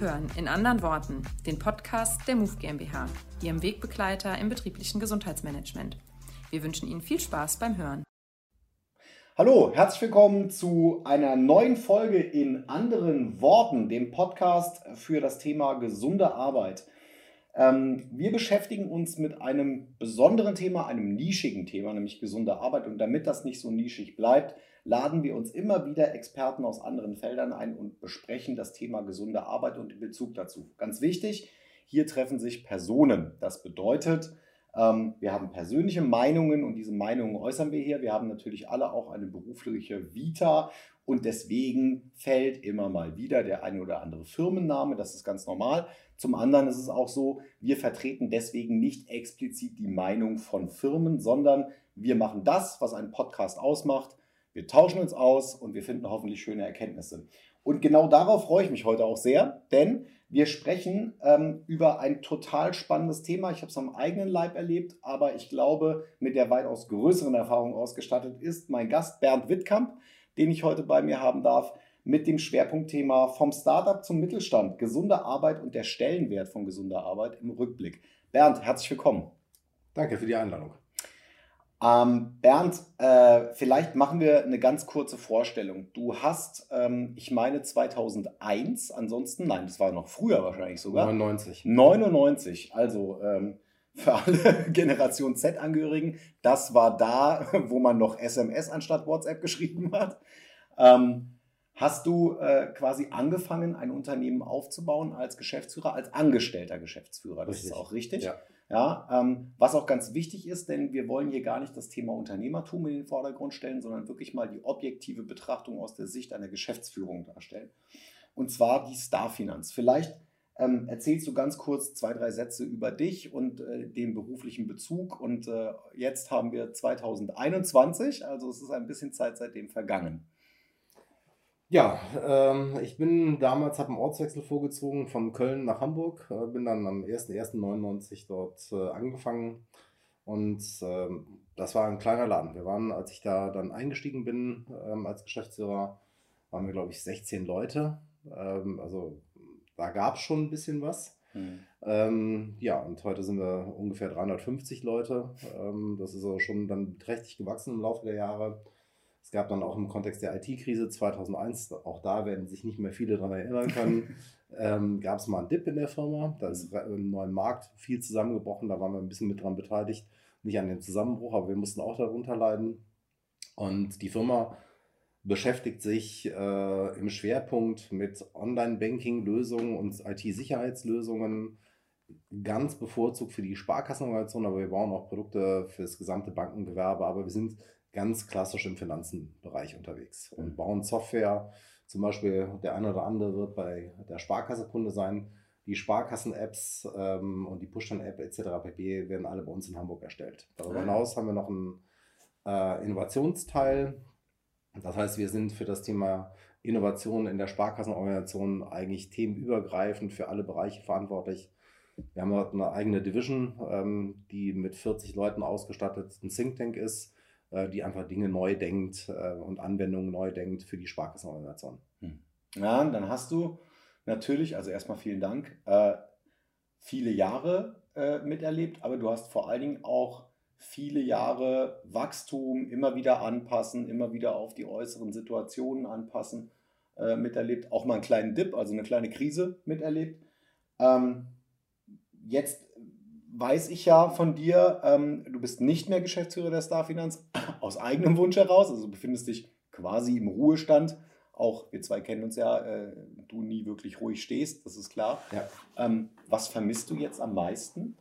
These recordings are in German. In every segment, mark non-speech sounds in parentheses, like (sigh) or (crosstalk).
Hören in anderen Worten den Podcast der MOVE GmbH, Ihrem Wegbegleiter im betrieblichen Gesundheitsmanagement. Wir wünschen Ihnen viel Spaß beim Hören. Hallo, herzlich willkommen zu einer neuen Folge in anderen Worten, dem Podcast für das Thema gesunde Arbeit. Ähm, wir beschäftigen uns mit einem besonderen Thema, einem nischigen Thema, nämlich gesunde Arbeit. Und damit das nicht so nischig bleibt, laden wir uns immer wieder Experten aus anderen Feldern ein und besprechen das Thema gesunde Arbeit und den Bezug dazu. Ganz wichtig, hier treffen sich Personen. Das bedeutet, ähm, wir haben persönliche Meinungen und diese Meinungen äußern wir hier. Wir haben natürlich alle auch eine berufliche Vita und deswegen fällt immer mal wieder der eine oder andere Firmenname. Das ist ganz normal. Zum anderen ist es auch so, wir vertreten deswegen nicht explizit die Meinung von Firmen, sondern wir machen das, was einen Podcast ausmacht. Wir tauschen uns aus und wir finden hoffentlich schöne Erkenntnisse. Und genau darauf freue ich mich heute auch sehr, denn wir sprechen ähm, über ein total spannendes Thema. Ich habe es am eigenen Leib erlebt, aber ich glaube, mit der weitaus größeren Erfahrung ausgestattet ist mein Gast Bernd Wittkamp, den ich heute bei mir haben darf, mit dem Schwerpunktthema vom Startup zum Mittelstand, gesunde Arbeit und der Stellenwert von gesunder Arbeit im Rückblick. Bernd, herzlich willkommen. Danke für die Einladung. Ähm, Bernd, äh, vielleicht machen wir eine ganz kurze Vorstellung. Du hast, ähm, ich meine 2001, ansonsten, nein, das war noch früher wahrscheinlich sogar. 99. 99, also ähm, für alle (laughs) Generation Z-Angehörigen, das war da, (laughs) wo man noch SMS anstatt WhatsApp geschrieben hat. Ähm, hast du äh, quasi angefangen, ein Unternehmen aufzubauen als Geschäftsführer, als angestellter Geschäftsführer. Das richtig. ist auch richtig. Ja. Ja, ähm, was auch ganz wichtig ist, denn wir wollen hier gar nicht das Thema Unternehmertum in den Vordergrund stellen, sondern wirklich mal die objektive Betrachtung aus der Sicht einer Geschäftsführung darstellen. Und zwar die Starfinanz. Vielleicht ähm, erzählst du ganz kurz zwei, drei Sätze über dich und äh, den beruflichen Bezug. Und äh, jetzt haben wir 2021, also es ist ein bisschen Zeit seitdem vergangen. Ja, ähm, ich bin damals, habe einen Ortswechsel vorgezogen von Köln nach Hamburg, äh, bin dann am 01.01.99 dort äh, angefangen und ähm, das war ein kleiner Laden. Wir waren, als ich da dann eingestiegen bin ähm, als Geschäftsführer, waren wir, glaube ich, 16 Leute. Ähm, also da gab es schon ein bisschen was. Mhm. Ähm, ja, und heute sind wir ungefähr 350 Leute. Ähm, das ist also schon dann trächtig gewachsen im Laufe der Jahre. Es gab dann auch im Kontext der IT-Krise 2001, auch da werden sich nicht mehr viele daran erinnern können, (laughs) ähm, gab es mal einen Dip in der Firma. Da ist im neuen Markt viel zusammengebrochen. Da waren wir ein bisschen mit dran beteiligt. Nicht an dem Zusammenbruch, aber wir mussten auch darunter leiden. Und die Firma beschäftigt sich äh, im Schwerpunkt mit Online-Banking-Lösungen und IT-Sicherheitslösungen ganz bevorzugt für die Sparkassenorganisation, aber wir bauen auch Produkte für das gesamte Bankengewerbe. Aber wir sind ganz klassisch im Finanzenbereich unterwegs und mhm. bauen Software. Zum Beispiel der eine oder andere wird bei der Sparkasse Kunde sein. Die Sparkassen-Apps ähm, und die Push-App etc. pp. werden alle bei uns in Hamburg erstellt. Darüber hinaus haben wir noch einen äh, Innovationsteil. Das heißt, wir sind für das Thema Innovation in der Sparkassenorganisation eigentlich themenübergreifend für alle Bereiche verantwortlich. Wir haben dort eine eigene Division, ähm, die mit 40 Leuten ausgestattet ein Think Tank ist die einfach Dinge neu denkt äh, und Anwendungen neu denkt für die Sparkassenorganisation. Hm. Ja, dann hast du natürlich, also erstmal vielen Dank, äh, viele Jahre miterlebt, aber du hast vor allen Dingen auch viele Jahre Wachstum, immer wieder anpassen, immer wieder auf die äußeren Situationen anpassen miterlebt, auch mal einen kleinen Dip, also eine kleine Krise miterlebt. Ähm, jetzt weiß ich ja von dir, ähm, du bist nicht mehr Geschäftsführer der Starfinanz, (clears throat) aus eigenem Wunsch heraus, also du befindest dich quasi im Ruhestand. Auch wir zwei kennen uns ja, äh, du nie wirklich ruhig stehst, das ist klar. Ja. Ähm, was vermisst du jetzt am meisten?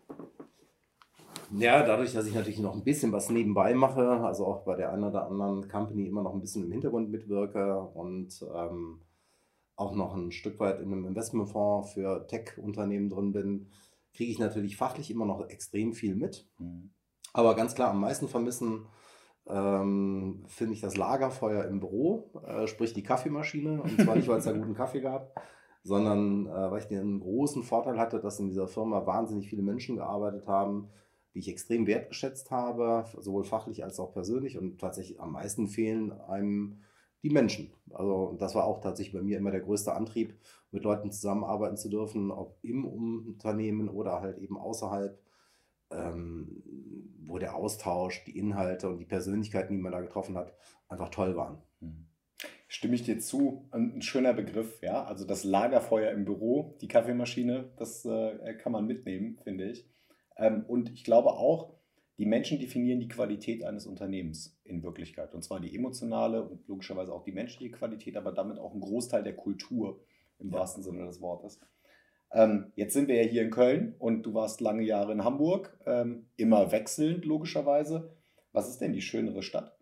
Ja, dadurch, dass ich natürlich noch ein bisschen was nebenbei mache, also auch bei der einen oder anderen Company immer noch ein bisschen im Hintergrund mitwirke und ähm, auch noch ein Stück weit in einem Investmentfonds für Tech-Unternehmen drin bin, kriege ich natürlich fachlich immer noch extrem viel mit. Mhm. Aber ganz klar, am meisten vermissen ähm, finde ich das Lagerfeuer im Büro, äh, sprich die Kaffeemaschine. Und zwar nicht, weil es da (laughs) guten Kaffee gab, sondern äh, weil ich den großen Vorteil hatte, dass in dieser Firma wahnsinnig viele Menschen gearbeitet haben, die ich extrem wertgeschätzt habe, sowohl fachlich als auch persönlich. Und tatsächlich am meisten fehlen einem die Menschen. Also das war auch tatsächlich bei mir immer der größte Antrieb, mit Leuten zusammenarbeiten zu dürfen, ob im Unternehmen oder halt eben außerhalb, ähm, wo der Austausch, die Inhalte und die Persönlichkeiten, die man da getroffen hat, einfach toll waren. Mhm. Stimme ich dir zu, ein schöner Begriff, ja. Also das Lagerfeuer im Büro, die Kaffeemaschine, das äh, kann man mitnehmen, finde ich. Ähm, und ich glaube auch, die Menschen definieren die Qualität eines Unternehmens in Wirklichkeit. Und zwar die emotionale und logischerweise auch die menschliche Qualität, aber damit auch ein Großteil der Kultur im ja. wahrsten Sinne des Wortes. Ähm, jetzt sind wir ja hier in Köln und du warst lange Jahre in Hamburg, ähm, immer wechselnd logischerweise. Was ist denn die schönere Stadt?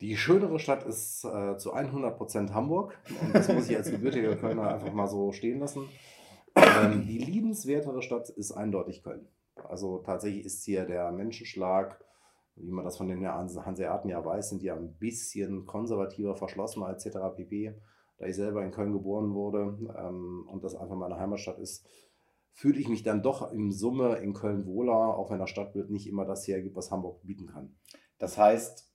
Die schönere Stadt ist äh, zu 100% Hamburg und das muss ich als gebürtiger Kölner einfach mal so stehen lassen. Ähm, die liebenswertere Stadt ist eindeutig Köln. Also tatsächlich ist hier der Menschenschlag, wie man das von den Hanseaten ja weiß, sind die ein bisschen konservativer, verschlossener etc. pp. Da ich selber in Köln geboren wurde ähm, und das einfach meine Heimatstadt ist, fühle ich mich dann doch im Summe in Köln wohler, auch wenn das Stadtbild nicht immer das hergibt, was Hamburg bieten kann. Das heißt,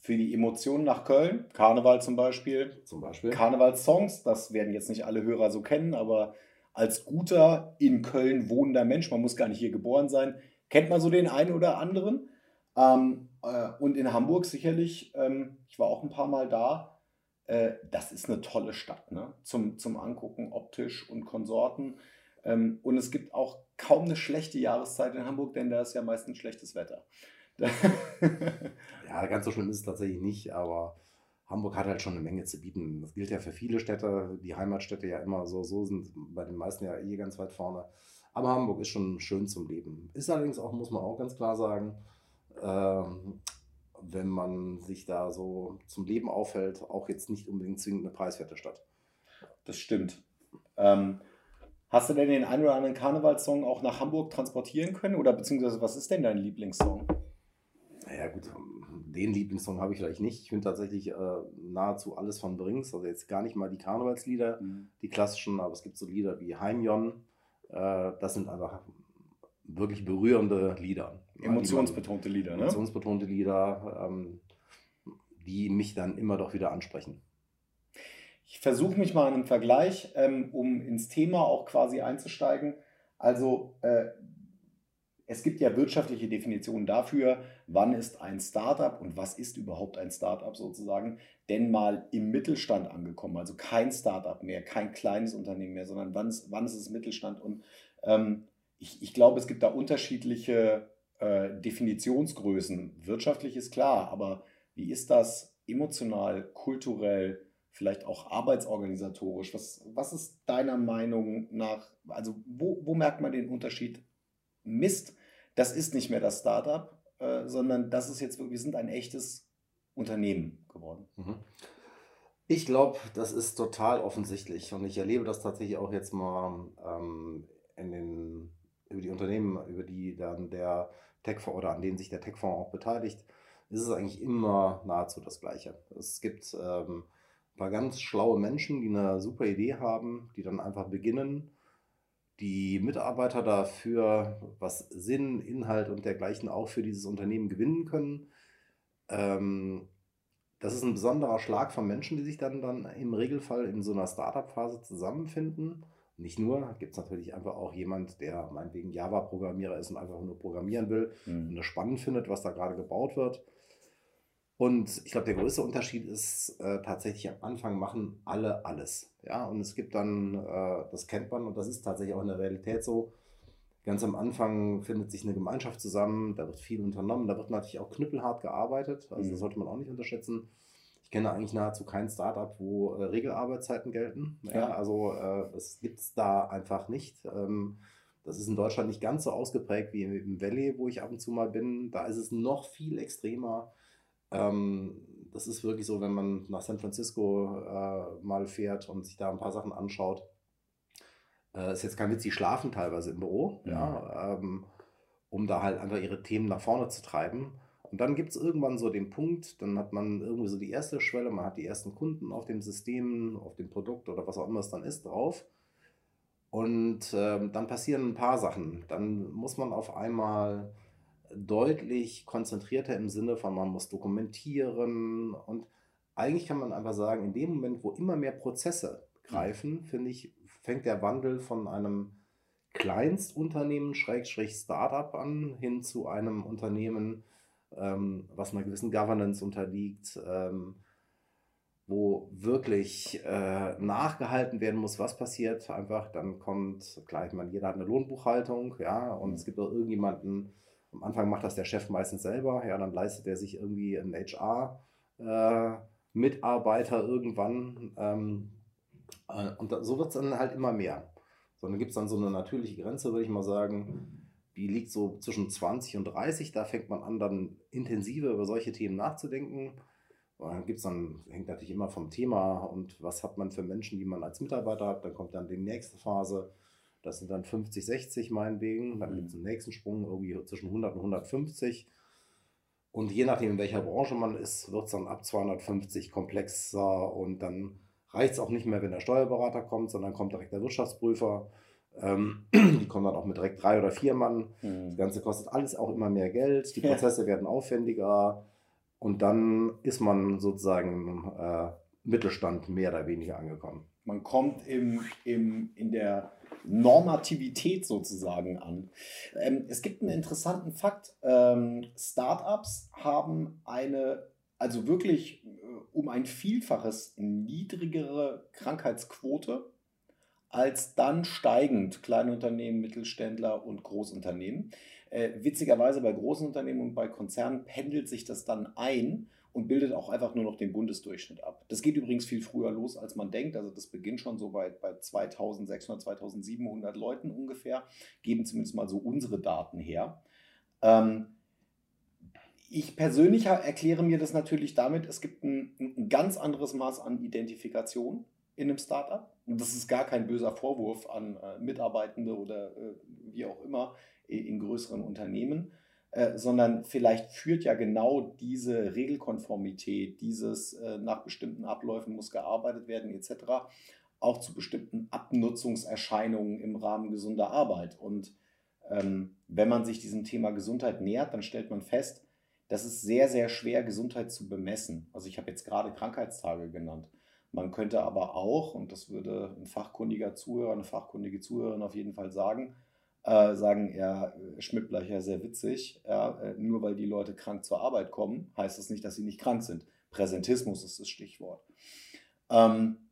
für die Emotionen nach Köln, Karneval zum Beispiel, zum Beispiel. Karnevalssongs, das werden jetzt nicht alle Hörer so kennen, aber als guter in Köln wohnender Mensch, man muss gar nicht hier geboren sein, kennt man so den einen oder anderen. Ähm, äh, und in Hamburg sicherlich, ähm, ich war auch ein paar Mal da, äh, das ist eine tolle Stadt ne? zum, zum Angucken, optisch und Konsorten. Ähm, und es gibt auch kaum eine schlechte Jahreszeit in Hamburg, denn da ist ja meistens schlechtes Wetter. (laughs) ja, ganz so schlimm ist es tatsächlich nicht, aber Hamburg hat halt schon eine Menge zu bieten. Das gilt ja für viele Städte, die Heimatstädte ja immer so, so sind bei den meisten ja eh ganz weit vorne. Aber Hamburg ist schon schön zum Leben. Ist allerdings auch, muss man auch ganz klar sagen, ähm, wenn man sich da so zum Leben aufhält, auch jetzt nicht unbedingt zwingend eine preiswerte Stadt. Das stimmt. Ähm, hast du denn den einen oder anderen Karnevalssong auch nach Hamburg transportieren können? Oder beziehungsweise was ist denn dein Lieblingssong? Naja, gut, den Lieblingssong habe ich vielleicht nicht. Ich finde tatsächlich äh, nahezu alles von Brings. Also jetzt gar nicht mal die Karnevalslieder, mhm. die klassischen, aber es gibt so Lieder wie Heimjon. Äh, das sind einfach wirklich berührende Lieder. Emotionsbetonte Lieder, ne? Emotionsbetonte Lieder, ähm, die mich dann immer doch wieder ansprechen. Ich versuche mich mal in einem Vergleich, ähm, um ins Thema auch quasi einzusteigen. Also äh, es gibt ja wirtschaftliche Definitionen dafür, wann ist ein Startup und was ist überhaupt ein Startup sozusagen, denn mal im Mittelstand angekommen. Also kein Startup mehr, kein kleines Unternehmen mehr, sondern wann ist, wann ist es Mittelstand? Und ähm, ich, ich glaube, es gibt da unterschiedliche äh, Definitionsgrößen. Wirtschaftlich ist klar, aber wie ist das emotional, kulturell, vielleicht auch arbeitsorganisatorisch? Was, was ist deiner Meinung nach, also wo, wo merkt man den Unterschied? Mist, das ist nicht mehr das Startup, äh, sondern das ist jetzt, wir sind ein echtes Unternehmen geworden. Mhm. Ich glaube, das ist total offensichtlich und ich erlebe das tatsächlich auch jetzt mal ähm, in den, über die Unternehmen, über die dann der Techfonds oder an denen sich der Techfonds auch beteiligt, ist es eigentlich immer nahezu das Gleiche. Es gibt ähm, ein paar ganz schlaue Menschen, die eine super Idee haben, die dann einfach beginnen, die Mitarbeiter dafür, was Sinn, Inhalt und dergleichen auch für dieses Unternehmen gewinnen können. Ähm, das ist ein besonderer Schlag von Menschen, die sich dann, dann im Regelfall in so einer Startup-Phase zusammenfinden. Nicht nur, gibt es natürlich einfach auch jemand, der meinetwegen Java-Programmierer ist und einfach nur programmieren will mhm. und das spannend findet, was da gerade gebaut wird. Und ich glaube, der größte Unterschied ist äh, tatsächlich am Anfang machen alle alles. Ja, und es gibt dann, äh, das kennt man und das ist tatsächlich auch in der Realität so. Ganz am Anfang findet sich eine Gemeinschaft zusammen, da wird viel unternommen, da wird natürlich auch knüppelhart gearbeitet. Also mhm. das sollte man auch nicht unterschätzen. Ich kenne eigentlich nahezu kein Startup, wo äh, Regelarbeitszeiten gelten. Ja, ja. Also äh, das gibt es da einfach nicht. Ähm, das ist in Deutschland nicht ganz so ausgeprägt wie im Valley, wo ich ab und zu mal bin. Da ist es noch viel extremer. Ähm, das ist wirklich so, wenn man nach San Francisco äh, mal fährt und sich da ein paar Sachen anschaut. Äh, ist jetzt kein Witz, die schlafen teilweise im Büro, mhm. ja, ähm, um da halt einfach ihre Themen nach vorne zu treiben. Und dann gibt es irgendwann so den Punkt, dann hat man irgendwie so die erste Schwelle, man hat die ersten Kunden auf dem System, auf dem Produkt oder was auch immer es dann ist drauf. Und ähm, dann passieren ein paar Sachen. Dann muss man auf einmal deutlich konzentrierter im Sinne von, man muss dokumentieren. Und eigentlich kann man einfach sagen, in dem Moment, wo immer mehr Prozesse greifen, finde ich, fängt der Wandel von einem Kleinstunternehmen, Schrägstrich Startup an, hin zu einem Unternehmen, ähm, was einer gewissen Governance unterliegt, ähm, wo wirklich äh, nachgehalten werden muss, was passiert. Einfach, dann kommt, klar, ich meine, jeder hat eine Lohnbuchhaltung, ja, und es gibt auch irgendjemanden, am Anfang macht das der Chef meistens selber, ja, dann leistet er sich irgendwie einen HR-Mitarbeiter äh, irgendwann. Ähm, äh, und so wird es dann halt immer mehr. Sondern gibt es dann so eine natürliche Grenze, würde ich mal sagen, die liegt so zwischen 20 und 30. Da fängt man an, dann intensiver über solche Themen nachzudenken. Und dann gibt es dann, hängt natürlich immer vom Thema und was hat man für Menschen, die man als Mitarbeiter hat. Dann kommt dann die nächste Phase. Das sind dann 50, 60 meinetwegen. Dann gibt es einen nächsten Sprung irgendwie zwischen 100 und 150. Und je nachdem, in welcher Branche man ist, wird es dann ab 250 komplexer und dann reicht es auch nicht mehr, wenn der Steuerberater kommt, sondern kommt direkt der Wirtschaftsprüfer. Ähm, die kommen dann auch mit direkt drei oder vier Mann. Mhm. Das Ganze kostet alles auch immer mehr Geld. Die (laughs) Prozesse ja. werden aufwendiger. Und dann ist man sozusagen im äh, Mittelstand mehr oder weniger angekommen. Man kommt im, im, in der Normativität sozusagen an. Ähm, es gibt einen interessanten Fakt. Ähm, Startups haben eine also wirklich äh, um ein Vielfaches niedrigere Krankheitsquote als dann steigend kleine Unternehmen, Mittelständler und Großunternehmen. Äh, witzigerweise bei großen Unternehmen und bei Konzernen pendelt sich das dann ein und bildet auch einfach nur noch den Bundesdurchschnitt ab. Das geht übrigens viel früher los, als man denkt. Also das beginnt schon so bei, bei 2600, 2700 Leuten ungefähr, geben zumindest mal so unsere Daten her. Ähm, ich persönlich erkläre mir das natürlich damit, es gibt ein, ein, ganz anderes Maß an Identifikation in einem Startup. Und das ist gar kein böser Vorwurf an äh, Mitarbeitende oder äh, wie auch immer in größeren Unternehmen, äh, sondern vielleicht führt ja genau diese Regelkonformität, dieses äh, nach bestimmten Abläufen muss gearbeitet werden etc. auch zu bestimmten Abnutzungserscheinungen im Rahmen gesunder Arbeit. Und ähm, wenn man sich diesem Thema Gesundheit nähert, dann stellt man fest, das ist sehr, sehr schwer, Gesundheit zu bemessen. Also ich habe jetzt gerade Krankheitstage genannt. Man könnte aber auch, und das würde ein fachkundiger Zuhörer, eine fachkundige Zuhörerin auf jeden Fall sagen, äh, sagen, ja, Schmidtbleicher sehr witzig, ja, äh, nur weil die Leute krank zur Arbeit kommen, heißt das nicht, dass sie nicht krank sind. Präsentismus ist das Stichwort. Ähm,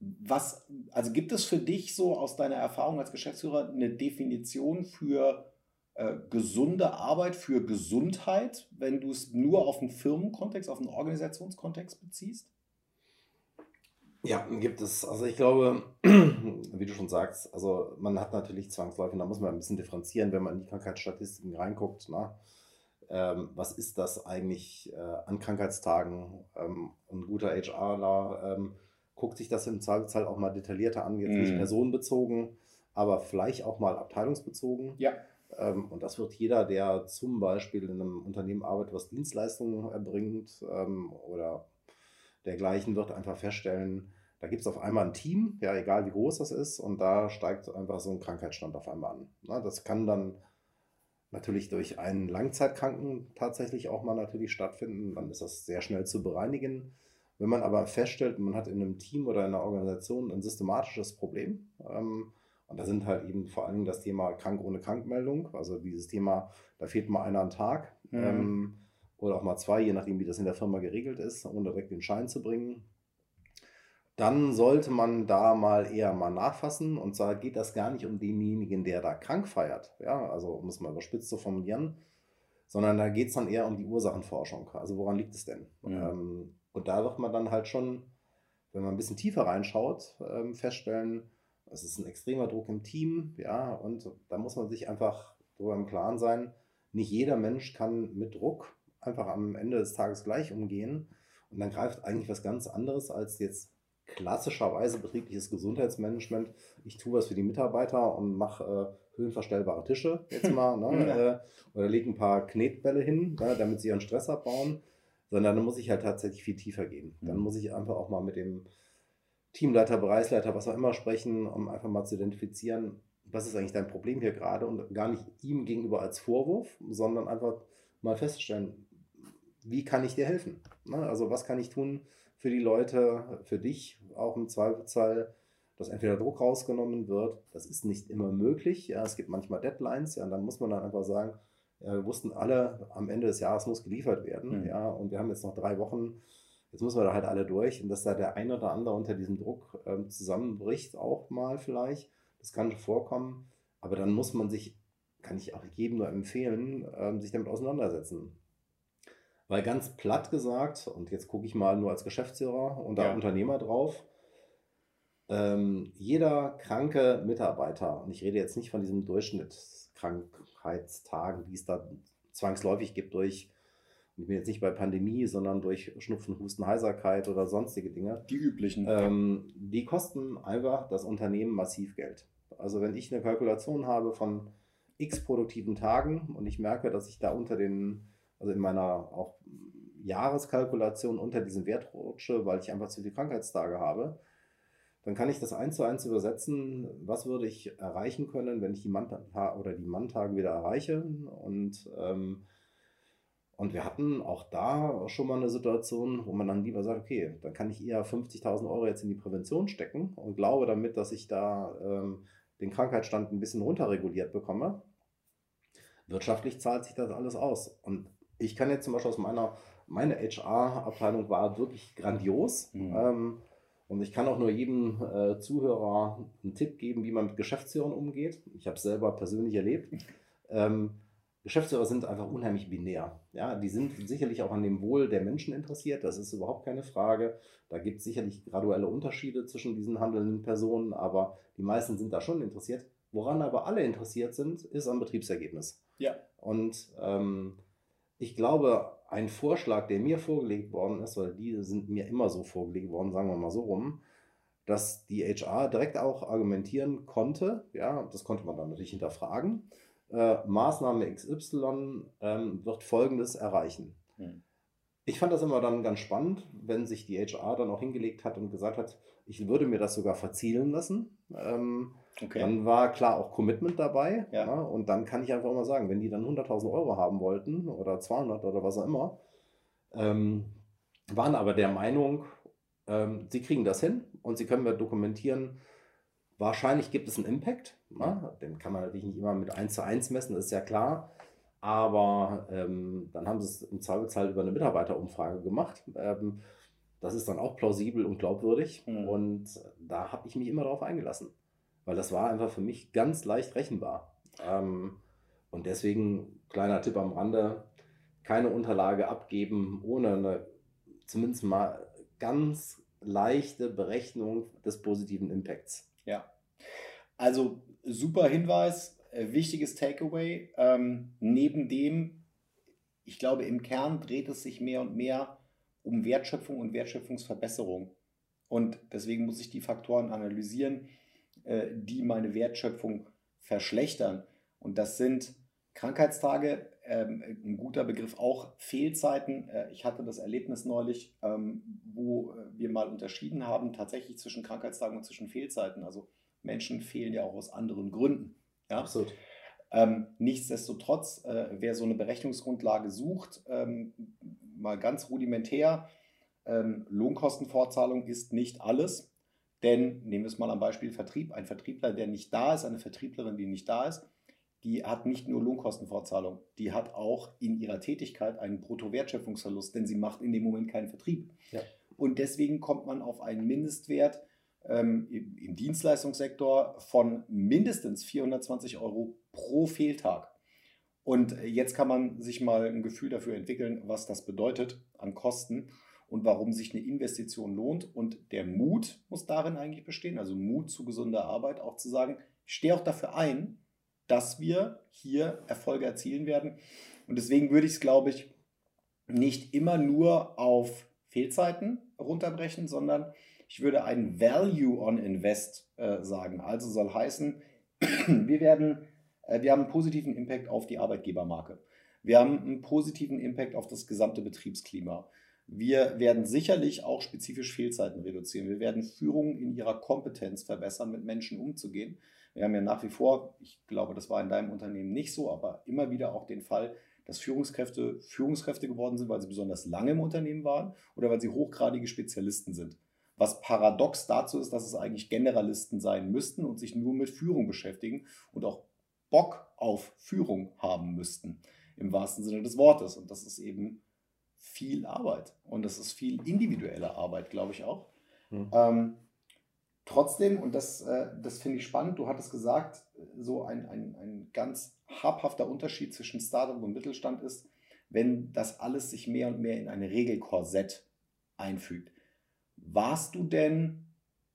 was, also gibt es für dich so aus deiner Erfahrung als Geschäftsführer eine Definition für äh, gesunde Arbeit für Gesundheit, wenn du es nur auf einen Firmenkontext, auf einen Organisationskontext beziehst? Ja, gibt es. Also ich glaube, (clears throat) wie du schon sagst, also man hat natürlich zwangsläufig, da muss man ein bisschen differenzieren, wenn man in die Krankheitsstatistiken reinguckt. Na, ähm, was ist das eigentlich äh, an Krankheitstagen? Ähm, ein guter HRler ähm, guckt sich das im Zweifelsfall auch mal detaillierter an, jetzt mm. nicht mhm. personenbezogen, aber vielleicht auch mal abteilungsbezogen. Ja. Ähm, und das wird jeder, der zum Beispiel in einem Unternehmen arbeitet, was Dienstleistungen erbringt ähm, oder dergleichen, wird einfach feststellen, da gibt es auf einmal ein Team, ja, egal wie groß das ist, und da steigt einfach so ein Krankheitsstand auf einmal an. Na, das kann dann natürlich durch einen Langzeitkranken tatsächlich auch mal natürlich stattfinden, dann ist das sehr schnell zu bereinigen. Wenn man aber feststellt, man hat in einem Team oder in einer Organisation ein systematisches Problem, ähm, und da sind halt eben vor allem das Thema krank ohne Krankmeldung, also dieses Thema, da fehlt mal einer am Tag mhm. ähm, oder auch mal zwei, je nachdem, wie das in der Firma geregelt ist, ohne direkt den Schein zu bringen. Dann sollte man da mal eher mal nachfassen und zwar geht das gar nicht um denjenigen, der da krank feiert, ja, also um es mal überspitzt zu formulieren, sondern da geht es dann eher um die Ursachenforschung. Also woran liegt es denn? Mhm. Ähm, und da wird man dann halt schon, wenn man ein bisschen tiefer reinschaut, ähm, feststellen, es ist ein extremer Druck im Team, ja, und da muss man sich einfach darüber im Klaren sein, nicht jeder Mensch kann mit Druck einfach am Ende des Tages gleich umgehen. Und dann greift eigentlich was ganz anderes als jetzt klassischerweise betriebliches Gesundheitsmanagement. Ich tue was für die Mitarbeiter und mache äh, höhenverstellbare Tische jetzt (laughs) mal, ne, äh, oder lege ein paar Knetbälle hin, ne, damit sie ihren Stress abbauen, sondern dann muss ich halt tatsächlich viel tiefer gehen. Dann mhm. muss ich einfach auch mal mit dem Teamleiter, Bereichsleiter, was auch immer sprechen, um einfach mal zu identifizieren, was ist eigentlich dein Problem hier gerade und gar nicht ihm gegenüber als Vorwurf, sondern einfach mal feststellen, wie kann ich dir helfen? Ne? Also was kann ich tun für die Leute, für dich auch im Zweifelsfall, dass entweder Druck rausgenommen wird. Das ist nicht immer möglich. Ja, es gibt manchmal Deadlines, ja, und dann muss man dann einfach sagen, wir wussten alle, am Ende des Jahres muss geliefert werden. Mhm. Ja, und wir haben jetzt noch drei Wochen, jetzt müssen wir da halt alle durch. Und dass da der ein oder andere unter diesem Druck ähm, zusammenbricht, auch mal vielleicht, das kann vorkommen. Aber dann muss man sich, kann ich auch jedem nur empfehlen, ähm, sich damit auseinandersetzen. Weil ganz platt gesagt, und jetzt gucke ich mal nur als Geschäftsführer und ja. Unternehmer drauf, ähm, jeder kranke Mitarbeiter, und ich rede jetzt nicht von diesem Durchschnittskrankheitstagen, die es da zwangsläufig gibt durch, ich bin jetzt nicht bei Pandemie, sondern durch Schnupfen, Husten, Heiserkeit oder sonstige Dinge. Die üblichen. Ähm, die kosten einfach das Unternehmen massiv Geld. Also wenn ich eine Kalkulation habe von x produktiven Tagen und ich merke, dass ich da unter den, also in meiner auch Jahreskalkulation unter diesen Wert rutsche, weil ich einfach zu viele Krankheitstage habe, dann kann ich das eins zu eins übersetzen. Was würde ich erreichen können, wenn ich die Manntage oder die Manntage wieder erreiche? Und, ähm, und wir hatten auch da schon mal eine Situation, wo man dann lieber sagt, okay, dann kann ich eher 50.000 Euro jetzt in die Prävention stecken und glaube damit, dass ich da ähm, den Krankheitsstand ein bisschen runterreguliert bekomme. Wirtschaftlich zahlt sich das alles aus. Und ich kann jetzt zum Beispiel aus meiner, meine HR-Abteilung war wirklich grandios. Mhm. Ähm, und ich kann auch nur jedem äh, Zuhörer einen Tipp geben, wie man mit Geschäftsführern umgeht. Ich habe es selber persönlich erlebt. (laughs) Ähm, Geschäftsführer sind einfach unheimlich binär. Ja, die sind sicherlich auch an dem Wohl der Menschen interessiert, das ist überhaupt keine Frage. Da gibt es sicherlich graduelle Unterschiede zwischen diesen handelnden Personen, aber die meisten sind da schon interessiert. Woran aber alle interessiert sind, ist am Betriebsergebnis. Ja. Und ähm, ich glaube, ein Vorschlag, der mir vorgelegt worden ist, weil die sind mir immer so vorgelegt worden, sagen wir mal so rum, dass die HR direkt auch argumentieren konnte, ja, das konnte man dann natürlich hinterfragen, äh, Maßnahme XY ähm, wird Folgendes erreichen. Hm. Ich fand das immer dann ganz spannend, wenn sich die HR dann auch hingelegt hat und gesagt hat, ich würde mir das sogar verzielen lassen. Ähm, okay. Dann war klar auch Commitment dabei. Ja. ja. und dann kann ich einfach mal sagen, wenn die dann 100.000 Euro haben wollten oder 200 oder was auch immer, ähm, waren aber der Meinung, ähm, sie kriegen das hin und sie können mir dokumentieren, wahrscheinlich gibt es einen Impact. Ja, den kann man natürlich nicht immer mit 1 zu 1 messen, das ist ja klar. Aber ähm, dann haben sie es im Zweifelsfall über eine Mitarbeiterumfrage gemacht. Ähm, das ist dann auch plausibel und glaubwürdig. Mhm. Und da habe ich mich immer darauf eingelassen. Weil das war einfach für mich ganz leicht rechenbar. Ähm, und deswegen, kleiner Tipp am Rande, keine Unterlage abgeben, ohne eine zumindest mal ganz leichte Berechnung des positiven Impacts. Ja, also super Hinweis, äh, wichtiges Takeaway. Ähm, neben dem, ich glaube, im Kern dreht es sich mehr und mehr um Wertschöpfung und Wertschöpfungsverbesserung. Und deswegen muss ich die Faktoren analysieren, äh, die meine Wertschöpfung verschlechtern. Und das sind Krankheitstage, ähm, ein guter Begriff auch Fehlzeiten. Äh, ich hatte das Erlebnis neulich, ähm, wo wir mal unterschieden haben, tatsächlich zwischen Krankheitstagen und zwischen Fehlzeiten. Also Menschen fehlen ja auch aus anderen Gründen. Ja? Absolut. Ähm, nichtsdestotrotz, äh, wer so eine Berechnungsgrundlage sucht, ähm, mal ganz rudimentär, ähm, Lohnkostenfortzahlung ist nicht alles. Denn nehmen wir es mal am Beispiel Vertrieb. Ein Vertriebler, der nicht da ist, eine Vertrieblerin, die nicht da ist, die hat nicht nur Lohnkostenfortzahlung, die hat auch in ihrer Tätigkeit einen Bruttowertschöpfungsverlust, denn sie macht in dem Moment keinen Vertrieb. Ja. Und deswegen kommt man auf einen Mindestwert ähm, im, im Dienstleistungssektor von mindestens 420 Euro pro Fehltag. Und jetzt kann man sich mal ein Gefühl dafür entwickeln, was das bedeutet an Kosten und warum sich eine Investition lohnt. Und der Mut muss darin eigentlich bestehen, also Mut zu gesunder Arbeit, auch zu sagen, ich stehe auch dafür ein, dass wir hier Erfolge erzielen werden. Und deswegen würde ich es, glaube ich, nicht immer nur auf Fehlzeiten runterbrechen, sondern ich würde ein Value on Invest äh, sagen. Also soll heißen, (clears throat) wir werden, äh, wir haben einen positiven Impact auf die Arbeitgebermarke. Wir haben einen positiven Impact auf das gesamte Betriebsklima. Wir werden sicherlich auch spezifisch Fehlzeiten reduzieren. Wir werden Führung in ihrer Kompetenz verbessern, mit Menschen umzugehen. Wir haben ja nach wie vor, ich glaube, das war in deinem Unternehmen nicht so, aber immer wieder auch den Fall, dass Führungskräfte Führungskräfte geworden sind, weil sie besonders lange im Unternehmen waren oder weil sie hochgradige Spezialisten sind. Was paradox dazu ist, dass es eigentlich Generalisten sein müssten und sich nur mit Führung beschäftigen und auch Bock auf Führung haben müssten, im wahrsten Sinne des Wortes. Und das ist eben viel Arbeit und das ist viel individuelle Arbeit, glaube ich auch. Mhm. Ähm, trotzdem, und das, äh, das finde ich spannend, du hattest gesagt, so ein, ein, ein ganz habhafter Unterschied zwischen Startup und Mittelstand ist, wenn das alles sich mehr und mehr in ein Regelkorsett einfügt. Warst du denn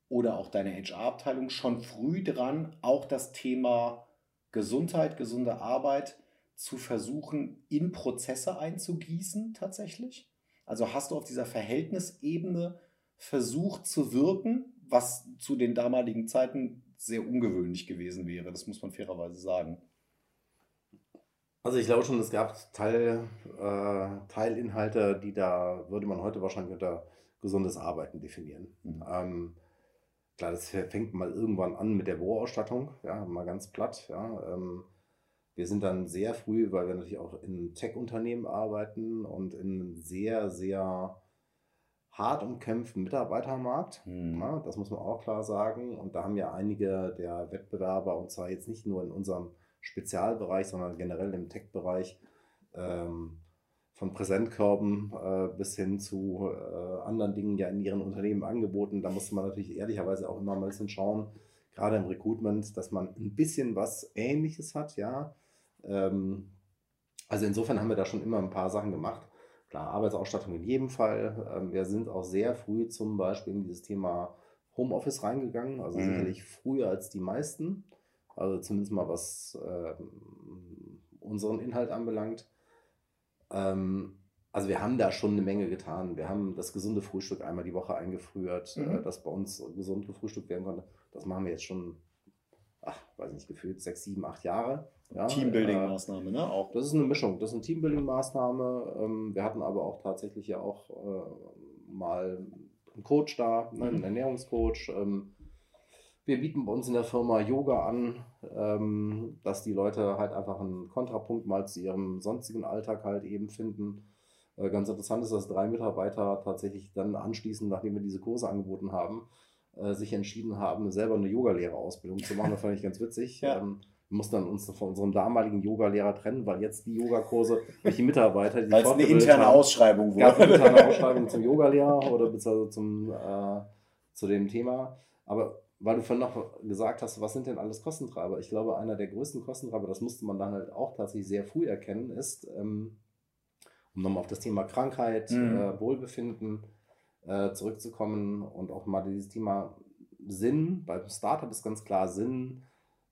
oder auch deine HR-Abteilung schon früh dran, auch das Thema Gesundheit, gesunde Arbeit zu versuchen, in Prozesse einzugießen tatsächlich? Also hast du auf dieser Verhältnisebene versucht zu wirken, was zu den damaligen Zeiten sehr ungewöhnlich gewesen wäre, das muss man fairerweise sagen. Also ich glaube schon, es gab Teil, äh, Teilinhalte, die da würde man heute wahrscheinlich unter gesundes Arbeiten definieren. Mhm. Ähm, klar, das fängt mal irgendwann an mit der Büroausstattung, ja, mal ganz platt. Ja. Ähm, wir sind dann sehr früh, weil wir natürlich auch in Tech-Unternehmen arbeiten und in einem sehr, sehr hart umkämpften Mitarbeitermarkt. Mhm. Ja, das muss man auch klar sagen. Und da haben ja einige der Wettbewerber, und zwar jetzt nicht nur in unserem Spezialbereich, sondern generell im Tech-Bereich, ähm, von Präsentkörben äh, bis hin zu äh, anderen Dingen ja in ihren Unternehmen angeboten. Da musste man natürlich ehrlicherweise auch immer mal ein bisschen schauen, gerade im Recruitment, dass man ein bisschen was Ähnliches hat, ja. Ähm, also insofern haben wir da schon immer ein paar Sachen gemacht. Klar, Arbeitsausstattung in jedem Fall. Ähm, wir sind auch sehr früh zum Beispiel in dieses Thema Homeoffice reingegangen, also mhm. sicherlich früher als die meisten. Also zumindest mal was äh, unseren Inhalt anbelangt. Ähm, also wir haben da schon eine Menge getan. Wir haben das gesunde Frühstück einmal die Woche eingeführt, äh, mhm. äh, dass bei uns gesund gefrühstückt werden konnte. Das machen wir jetzt schon, ach, weiß nicht, gefühlt sechs, sieben, acht Jahre. Ja, Teambuilding-Maßnahme, ne? Auch. Das ist eine Mischung. Das ist eine Teambuilding-Maßnahme. Ähm, wir hatten aber auch tatsächlich ja auch äh, mal einen Coach da, ne, einen mhm. Ernährungscoach. Ähm, wir bieten bei uns in der Firma Yoga an, ähm, dass die Leute halt einfach einen Kontrapunkt mal zu ihrem sonstigen Alltag halt eben finden. Äh, ganz interessant ist, dass drei Mitarbeiter tatsächlich dann anschließend, nachdem wir diese Kurse angeboten haben, äh, sich entschieden haben, selber eine Yogalehrerausbildung zu machen. Das fand ich ganz witzig. Ja. Ähm, wir mussten dann uns von unserem damaligen Yogalehrer trennen, weil jetzt die Yogakurse durch die Mitarbeiter, die weil es eine interne haben, Ausschreibung wurde. Gab eine interne (laughs) Ausschreibung zum Yogalehrer oder beziehungsweise zum, äh, zu dem Thema. Aber weil du vorhin noch gesagt hast, was sind denn alles Kostentreiber? Ich glaube, einer der größten Kostentreiber, das musste man dann halt auch tatsächlich sehr früh erkennen, ist, ähm, um nochmal auf das Thema Krankheit, mhm. äh, Wohlbefinden äh, zurückzukommen und auch mal dieses Thema Sinn. Beim Startup ist ganz klar Sinn,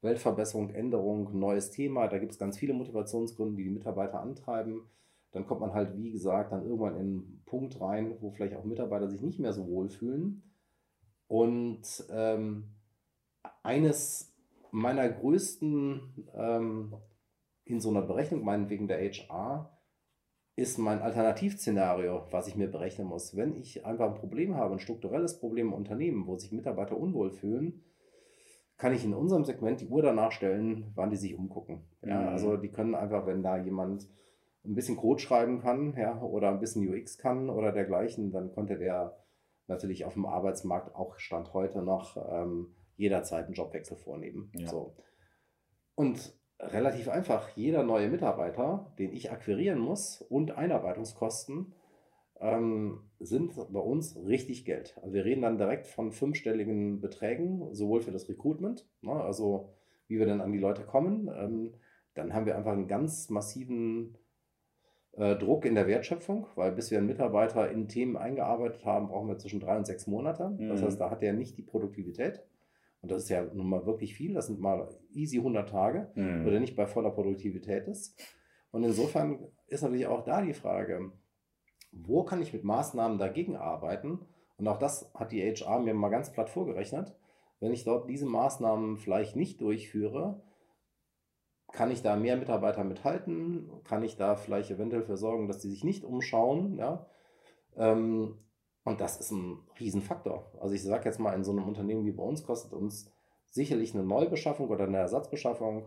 Weltverbesserung, Änderung, neues Thema. Da gibt es ganz viele Motivationsgründe, die die Mitarbeiter antreiben. Dann kommt man halt, wie gesagt, dann irgendwann in einen Punkt rein, wo vielleicht auch Mitarbeiter sich nicht mehr so wohl fühlen und ähm, eines meiner größten ähm, in so einer Berechnung, meinetwegen der HR, ist mein Alternativszenario, was ich mir berechnen muss. Wenn ich einfach ein Problem habe, ein strukturelles Problem im Unternehmen, wo sich Mitarbeiter unwohl fühlen, kann ich in unserem Segment die Uhr danach stellen, wann die sich umgucken. Ja, mhm. Also die können einfach, wenn da jemand ein bisschen Code schreiben kann ja, oder ein bisschen UX kann oder dergleichen, dann konnte der natürlich auf dem Arbeitsmarkt auch Stand heute noch ähm, jederzeit einen Jobwechsel vornehmen. Ja. So. Und relativ einfach, jeder neue Mitarbeiter, den ich akquirieren muss und Einarbeitungskosten, ähm, sind bei uns richtig Geld. Also wir reden dann direkt von fünfstelligen Beträgen, sowohl für das Recruitment, ne, also wie wir dann an die Leute kommen. Ähm, dann haben wir einfach einen ganz massiven äh, Druck in der Wertschöpfung, weil bis wir einen Mitarbeiter in Themen eingearbeitet haben, brauchen wir zwischen drei und sechs Monate. Mhm. Das heißt, da hat er nicht die Produktivität. Und das ist ja nun mal wirklich viel. Das sind mal easy 100 Tage, mhm. wo er nicht bei voller Produktivität ist. Und insofern ist natürlich auch da die Frage, wo kann ich mit Maßnahmen dagegen arbeiten? Und auch das hat die HR mir mal ganz platt vorgerechnet. Wenn ich dort diese Maßnahmen vielleicht nicht durchführe, kann ich da mehr Mitarbeiter mithalten? Kann ich da vielleicht eventuell für sorgen, dass die sich nicht umschauen? Ja? Ähm, und das ist ein Riesenfaktor. Also ich sage jetzt mal, in so einem Unternehmen wie bei uns kostet uns sicherlich eine Neubeschaffung oder eine Ersatzbeschaffung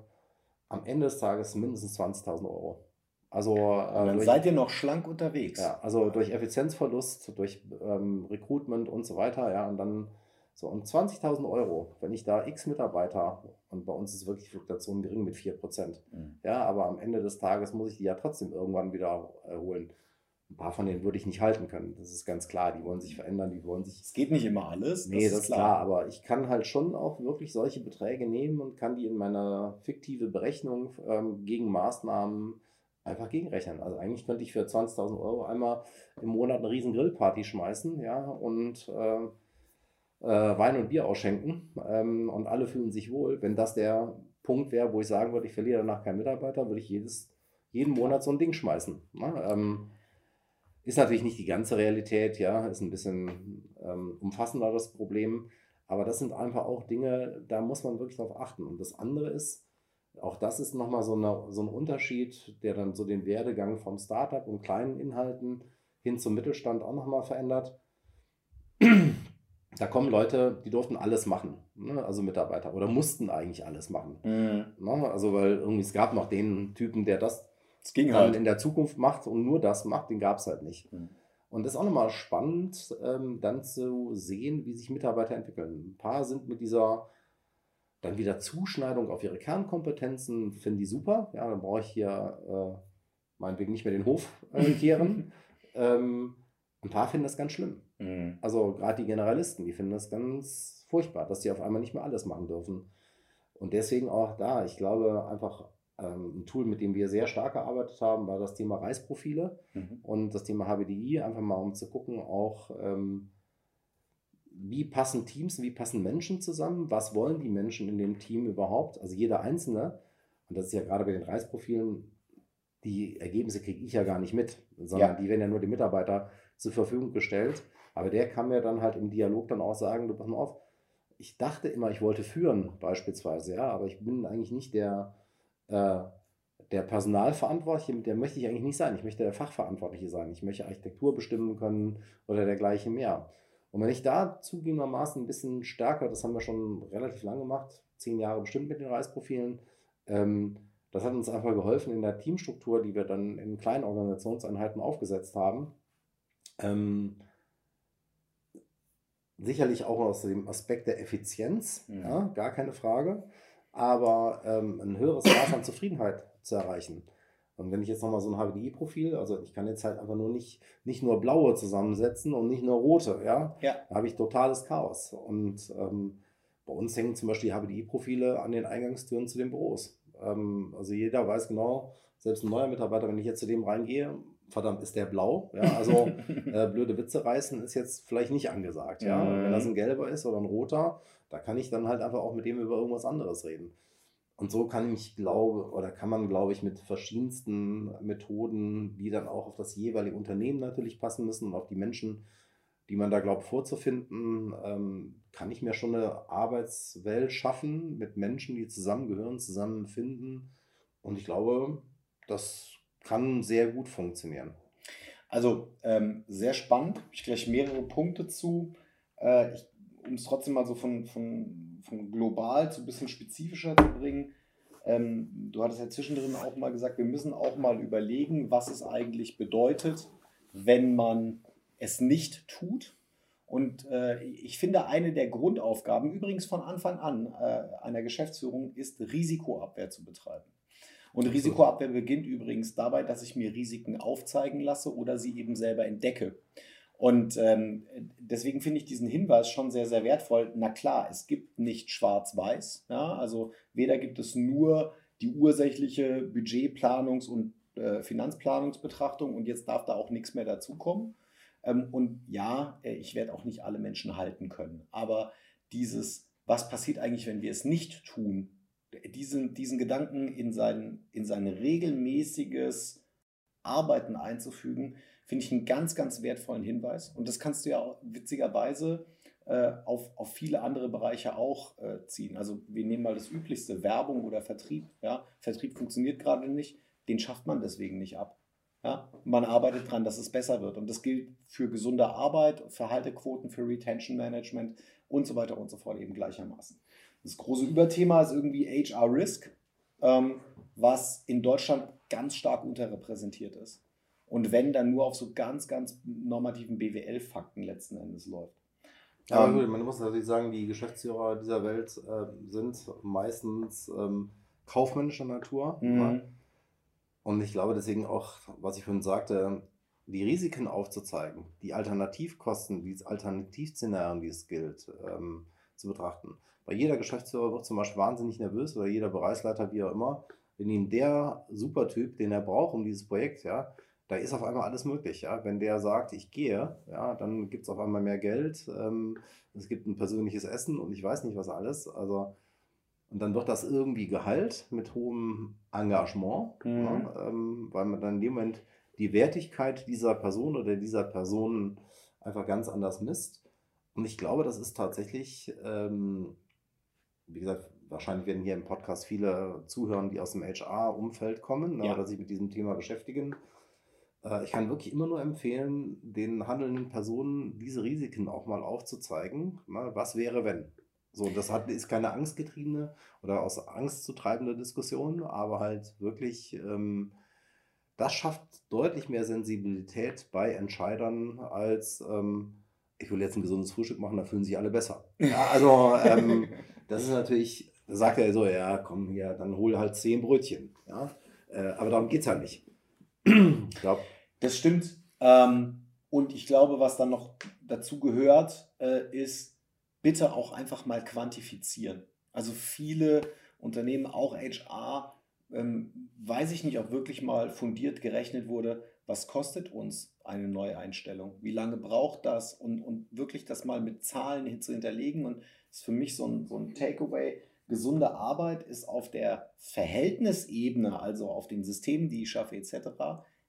am Ende des Tages mindestens 20.000 Euro. Also äh, dann durch, seid ihr noch schlank unterwegs. ja, also durch Effizienzverlust, durch ähm, Recruitment und so weiter, ja, und dann so und 20.000 Euro, wenn ich da x Mitarbeiter und bei uns ist wirklich Fluktuation gering mit 4%. Mhm. Ja, aber am Ende des Tages muss ich die ja trotzdem irgendwann wieder erholen. Ein paar von denen würde ich nicht halten können. Das ist ganz klar. Die wollen sich verändern, die wollen sich Es geht nicht immer alles. Nee, das, ist klar. aber ich kann halt schon auch wirklich solche Beträge nehmen und kann die in meiner fiktive Berechnung ähm, gegen Maßnahmen einfach gegenrechnen. Also eigentlich könnte ich für 20.000 Euro einmal im Monat eine riesen Grillparty schmeißen, ja, und äh, äh, Wein und Bier ausschenken ähm, und alle fühlen sich wohl. Wenn das der Punkt wäre, wo ich sagen würde, ich verliere danach keinen Mitarbeiter, würde ich jedes, jeden Monat so ein Ding schmeißen. Ne? Ähm, ist natürlich nicht die ganze Realität, ja, ist ein bisschen ähm, umfassender das Problem. Aber das sind einfach auch Dinge, da muss man wirklich drauf achten. Und das andere ist, auch das ist nochmal so, eine, so ein Unterschied, der dann so den Werdegang vom Startup und kleinen Inhalten hin zum Mittelstand auch nochmal verändert. Da kommen Leute, die durften alles machen, ne? also Mitarbeiter, oder mussten eigentlich alles machen. Mhm. Ne? Also, weil irgendwie es gab noch den Typen, der das dann halt. in der Zukunft macht und nur das macht, den gab es halt nicht. Mhm. Und das ist auch nochmal spannend, ähm, dann zu sehen, wie sich Mitarbeiter entwickeln. Ein paar sind mit dieser dann wieder Zuschneidung auf ihre Kernkompetenzen, finden die super. Ja, dann brauche ich hier äh, meinetwegen nicht mehr den Hof äh, (laughs) kehren. ähm, ein paar finden das ganz schlimm. Mhm. Also gerade die Generalisten, die finden das ganz furchtbar, dass sie auf einmal nicht mehr alles machen dürfen. Und deswegen auch da, ich glaube einfach, ein Tool, mit dem wir sehr stark gearbeitet haben, war das Thema Reisprofile Mhm. und das Thema HBDI, einfach mal um zu gucken, auch ähm, wie passen Teams, wie passen Menschen zusammen, was wollen die Menschen in dem Team überhaupt, also jeder Einzelne. Und das ist ja gerade bei den Reisprofilen, die Ergebnisse kriege ich ja gar nicht mit, sondern Ja. die werden ja nur dem Mitarbeiter zur Verfügung gestellt. Aber der kann mir dann halt im Dialog dann auch sagen, du pass mal auf, ich dachte immer, ich wollte führen beispielsweise, ja, aber ich bin eigentlich nicht der, äh, der Personalverantwortliche, mit der möchte ich eigentlich nicht sein. Ich möchte der Fachverantwortliche sein. Ich möchte Architektur bestimmen können oder dergleichen mehr. Und wenn ich da zugegebenermaßen ein bisschen stärker, das haben wir schon relativ lange gemacht, zehn Jahre bestimmt mit den Reisprofilen, ähm, das hat uns einfach geholfen in der Teamstruktur, die wir dann in kleinen Organisationseinheiten aufgesetzt haben. Ähm, sicherlich auch aus dem Aspekt der Effizienz, Mhm. ja, gar keine Frage, aber ähm, ein höheres Maß an Zufriedenheit zu erreichen. Und wenn ich jetzt nochmal so ein HBDI-Profil, also ich kann jetzt halt einfach nur nicht, nicht nur blaue zusammensetzen und nicht nur rote, ja, Ja. da habe ich totales Chaos. Und ähm, bei uns hängen zum Beispiel HBDI-Profile an den Eingangstüren zu den Büros. Ähm, also jeder weiß genau, selbst ein neuer Mitarbeiter, wenn ich jetzt zu dem reingehe, verdammt, ist der blau. Ja, also (laughs) äh, blöde Witze reißen ist jetzt vielleicht nicht angesagt. Ja? Mhm. Wenn das ein gelber ist oder ein roter, da kann ich dann halt einfach auch mit dem über irgendwas anderes reden. Und so kann ich glaube oder kann man, glaube ich, mit verschiedensten Methoden, die dann auch auf das jeweilige Unternehmen natürlich passen müssen und auf die Menschen, die man da glaubt vorzufinden, ähm, kann ich mir schon eine Arbeitswelt schaffen mit Menschen, die zusammengehören, zusammenfinden. Und ich glaube, das kann sehr gut funktionieren. Also ähm, sehr spannend. Ich gleich mehrere Punkte zu. Äh, um es trotzdem mal so von, von, von global zu ein bisschen spezifischer zu bringen. Ähm, du hattest ja zwischendrin auch mal gesagt, wir müssen auch mal überlegen, was es eigentlich bedeutet, wenn man es nicht tut. Und äh, ich finde, eine der Grundaufgaben, übrigens von Anfang an äh, einer Geschäftsführung, ist Risikoabwehr zu betreiben. Und Risikoabwehr beginnt übrigens dabei, dass ich mir Risiken aufzeigen lasse oder sie eben selber entdecke. Und ähm, deswegen finde ich diesen Hinweis schon sehr, sehr wertvoll. Na klar, es gibt nicht schwarz-weiß. Ja? Also weder gibt es nur die ursächliche Budgetplanungs- und äh, Finanzplanungsbetrachtung und jetzt darf da auch nichts mehr dazukommen. Ähm, und ja, äh, ich werde auch nicht alle Menschen halten können. Aber dieses, was passiert eigentlich, wenn wir es nicht tun, diesen, diesen Gedanken in sein, in sein regelmäßiges Arbeiten einzufügen, finde ich einen ganz, ganz wertvollen Hinweis. Und das kannst du ja witzigerweise äh, auf, auf viele andere Bereiche auch äh, ziehen. Also wir nehmen mal das Üblichste, Werbung oder Vertrieb. Ja? Vertrieb funktioniert gerade nicht, den schafft man deswegen nicht ab. Ja? Man arbeitet daran, dass es besser wird. Und das gilt für gesunde Arbeit, für Haltequoten, für Retention Management und so weiter und so fort eben gleichermaßen. Das große Überthema ist irgendwie HR Risk, ähm, was in Deutschland ganz stark unterrepräsentiert ist. Und wenn, dann nur auf so ganz, ganz normativen BWL-Fakten letzten Endes läuft. Ja, aber ähm, man muss natürlich sagen, die Geschäftsführer dieser Welt äh, sind meistens ähm, kaufmännischer Natur. Mhm. Ja? Und ich glaube deswegen auch, was ich vorhin sagte, die Risiken aufzuzeigen, die Alternativkosten, die Alternativszenarien, die es gilt, ähm, zu betrachten. Bei jeder Geschäftsführer wird zum Beispiel wahnsinnig nervös oder jeder Bereichsleiter, wie auch immer, wenn ihm der Supertyp, den er braucht, um dieses Projekt, ja, da ist auf einmal alles möglich. Ja? Wenn der sagt, ich gehe, ja, dann gibt es auf einmal mehr Geld, ähm, es gibt ein persönliches Essen und ich weiß nicht was alles. Also, und dann wird das irgendwie Gehalt mit hohem Engagement, mhm. ja, ähm, weil man dann in dem Moment die Wertigkeit dieser Person oder dieser Personen einfach ganz anders misst. Und ich glaube, das ist tatsächlich, ähm, wie gesagt, wahrscheinlich werden hier im Podcast viele zuhören, die aus dem HR-Umfeld kommen ne, ja. oder sich mit diesem Thema beschäftigen. Äh, ich kann wirklich immer nur empfehlen, den handelnden Personen diese Risiken auch mal aufzuzeigen. Ne, was wäre, wenn? So, das hat, ist keine angstgetriebene oder aus Angst zu treibende Diskussion, aber halt wirklich, ähm, das schafft deutlich mehr Sensibilität bei Entscheidern als, ähm, ich will jetzt ein gesundes Frühstück machen, da fühlen sich alle besser. Ja, also, ähm, (laughs) das ist natürlich, da sagt er so, ja, komm hier, dann hol halt zehn Brötchen. Ja? Äh, aber darum geht es halt nicht. (clears throat) ich glaube. Das stimmt. Ähm, und ich glaube, was dann noch dazu gehört, äh, ist, bitte auch einfach mal quantifizieren. Also viele Unternehmen, auch HR, ähm, weiß ich nicht, ob wirklich mal fundiert gerechnet wurde, was kostet uns eine Neueinstellung? Wie lange braucht das? Und, und wirklich das mal mit Zahlen zu hinterlegen. Und das ist für mich so ein, so ein Takeaway. Gesunde Arbeit ist auf der Verhältnisebene, also auf den Systemen, die ich schaffe, etc.,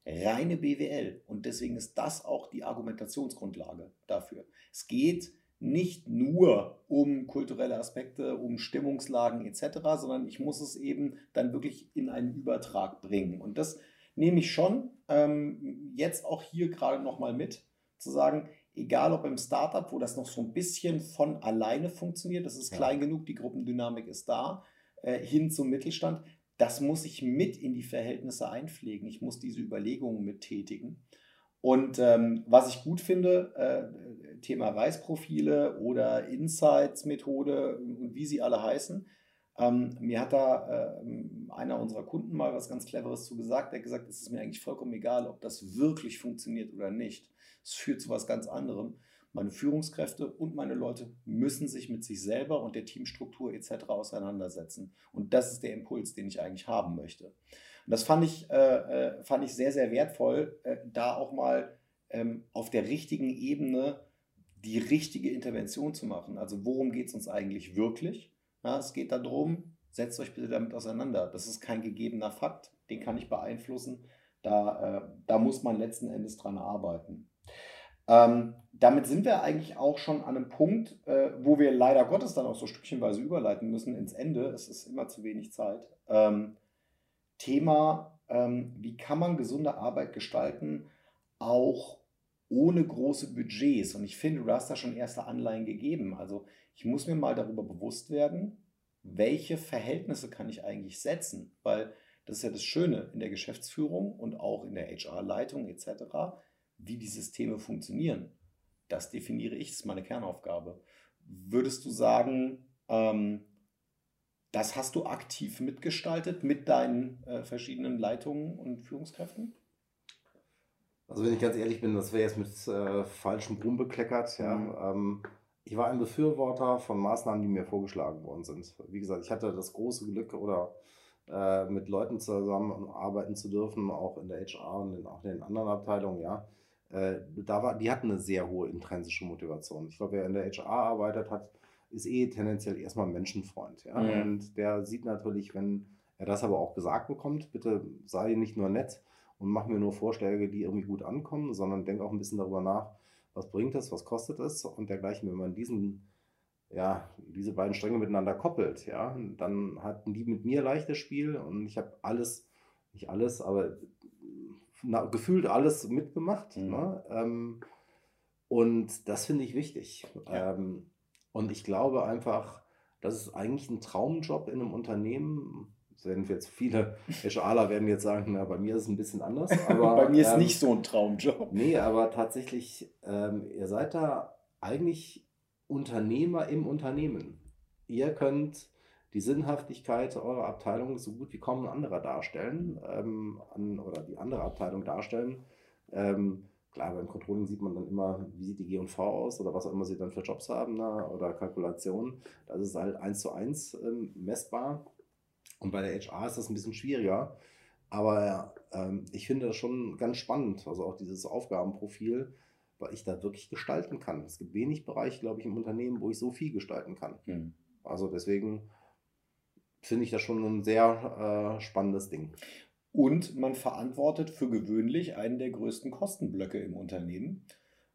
reine BWL. Und deswegen ist das auch die Argumentationsgrundlage dafür. Es geht nicht nur um kulturelle Aspekte, um Stimmungslagen etc., sondern ich muss es eben dann wirklich in einen Übertrag bringen. Und das nehme ich schon ähm, jetzt auch hier gerade nochmal mit, zu sagen, egal ob im Startup, wo das noch so ein bisschen von alleine funktioniert, das ist klein genug, die Gruppendynamik ist da, äh, hin zum Mittelstand, das muss ich mit in die Verhältnisse einpflegen. Ich muss diese Überlegungen mittätigen. Und ähm, was ich gut finde, äh, Thema Reisprofile oder Insights-Methode und wie sie alle heißen, ähm, mir hat da äh, einer unserer Kunden mal was ganz Cleveres zu gesagt. Er hat gesagt, es ist mir eigentlich vollkommen egal, ob das wirklich funktioniert oder nicht. Es führt zu was ganz anderem. Meine Führungskräfte und meine Leute müssen sich mit sich selber und der Teamstruktur etc. auseinandersetzen. Und das ist der Impuls, den ich eigentlich haben möchte. Und das fand ich, äh, äh, fand ich sehr, sehr wertvoll, äh, da auch mal ähm, auf der richtigen Ebene die richtige Intervention zu machen. Also worum geht es uns eigentlich wirklich? Ja, es geht darum, setzt euch bitte damit auseinander. Das ist kein gegebener Fakt, den kann ich beeinflussen. Da, äh, da muss man letzten Endes dran arbeiten. Ähm, damit sind wir eigentlich auch schon an einem Punkt, äh, wo wir leider Gottes dann auch so stückchenweise überleiten müssen ins Ende. Es ist immer zu wenig Zeit. Ähm, Thema, ähm, wie kann man gesunde Arbeit gestalten, auch ohne große Budgets. Und ich finde, du hast da schon erste Anleihen gegeben. Also ich muss mir mal darüber bewusst werden, welche Verhältnisse kann ich eigentlich setzen, weil das ist ja das Schöne in der Geschäftsführung und auch in der HR-Leitung etc wie die Systeme funktionieren, das definiere ich, das ist meine Kernaufgabe. Würdest du sagen, ähm, das hast du aktiv mitgestaltet mit deinen äh, verschiedenen Leitungen und Führungskräften? Also wenn ich ganz ehrlich bin, das wäre jetzt mit äh, falschem Ruhm bekleckert. Ja. Mhm. Ähm, ich war ein Befürworter von Maßnahmen, die mir vorgeschlagen worden sind. Wie gesagt, ich hatte das große Glück oder äh, mit Leuten zusammenarbeiten zu dürfen, auch in der HR und in, auch in den anderen Abteilungen, ja äh, da war, die hatten eine sehr hohe intrinsische Motivation. Ich glaube, wer in der HR arbeitet hat, ist eh tendenziell erstmal Menschenfreund. Ja? Mhm. Und der sieht natürlich, wenn er das aber auch gesagt bekommt, bitte sei nicht nur nett und mach mir nur Vorschläge, die irgendwie gut ankommen, sondern denk auch ein bisschen darüber nach, was bringt es, was kostet es und dergleichen. Wenn man diesen, ja, diese beiden Stränge miteinander koppelt, ja, dann hatten die mit mir leichtes Spiel und ich habe alles, nicht alles, aber na, gefühlt alles mitgemacht. Mhm. Ne? Ähm, und das finde ich wichtig. Ja. Ähm, und ich glaube einfach, das ist eigentlich ein Traumjob in einem Unternehmen, werden jetzt viele (laughs) HRler werden jetzt sagen, na, bei mir ist es ein bisschen anders. (laughs) Aber, bei mir ist ähm, nicht so ein Traumjob. Nee, aber tatsächlich, ähm, ihr seid da eigentlich Unternehmer im Unternehmen. Ihr könnt die Sinnhaftigkeit eurer Abteilung so gut wie kaum ein anderer darstellen ähm, an, oder die andere Abteilung darstellen. Ähm, klar, beim Controlling sieht man dann immer, wie sieht die G&V aus oder was auch immer sie dann für Jobs haben na, oder Kalkulationen. Das ist halt eins zu eins ähm, messbar. Und bei der HR ist das ein bisschen schwieriger. Aber ähm, ich finde das schon ganz spannend, also auch dieses Aufgabenprofil, weil ich da wirklich gestalten kann. Es gibt wenig Bereiche, glaube ich, im Unternehmen, wo ich so viel gestalten kann. Mhm. Also deswegen finde ich das schon ein sehr äh, spannendes Ding. Und man verantwortet für gewöhnlich einen der größten Kostenblöcke im Unternehmen.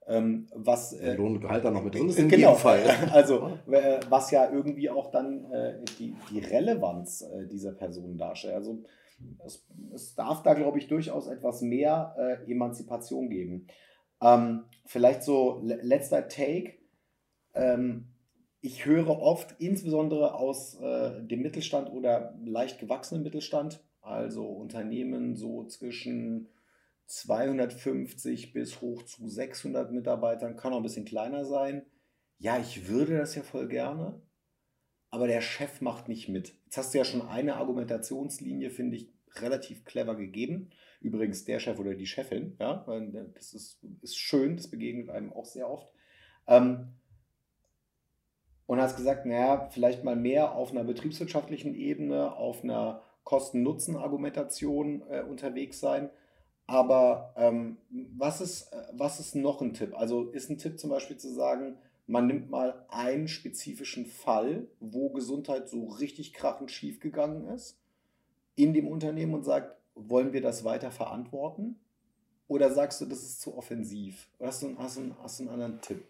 Ähm, was äh, Lohngehalt da noch mit drin ist in genau, jedem Fall. (laughs) Also äh, was ja irgendwie auch dann äh, die, die Relevanz äh, dieser Person darstellt. Also es, es darf da, glaube ich, durchaus etwas mehr äh, Emanzipation geben. Ähm, vielleicht so letzter Take. Ähm, ich höre oft, insbesondere aus dem Mittelstand oder leicht gewachsenen Mittelstand, also Unternehmen so zwischen 250 bis hoch zu 600 Mitarbeitern, kann auch ein bisschen kleiner sein. Ja, ich würde das ja voll gerne, aber der Chef macht nicht mit. Jetzt hast du ja schon eine Argumentationslinie, finde ich, relativ clever gegeben. Übrigens der Chef oder die Chefin, ja, das ist, ist schön, das begegnet einem auch sehr oft. Ähm, und hast gesagt, naja, vielleicht mal mehr auf einer betriebswirtschaftlichen Ebene, auf einer Kosten-Nutzen-Argumentation äh, unterwegs sein. Aber ähm, was, ist, äh, was ist noch ein Tipp? Also ist ein Tipp zum Beispiel zu sagen, man nimmt mal einen spezifischen Fall, wo Gesundheit so richtig krachend schief gegangen ist, in dem Unternehmen und sagt, wollen wir das weiter verantworten? Oder sagst du, das ist zu offensiv? hast du, hast du, hast du einen anderen Tipp?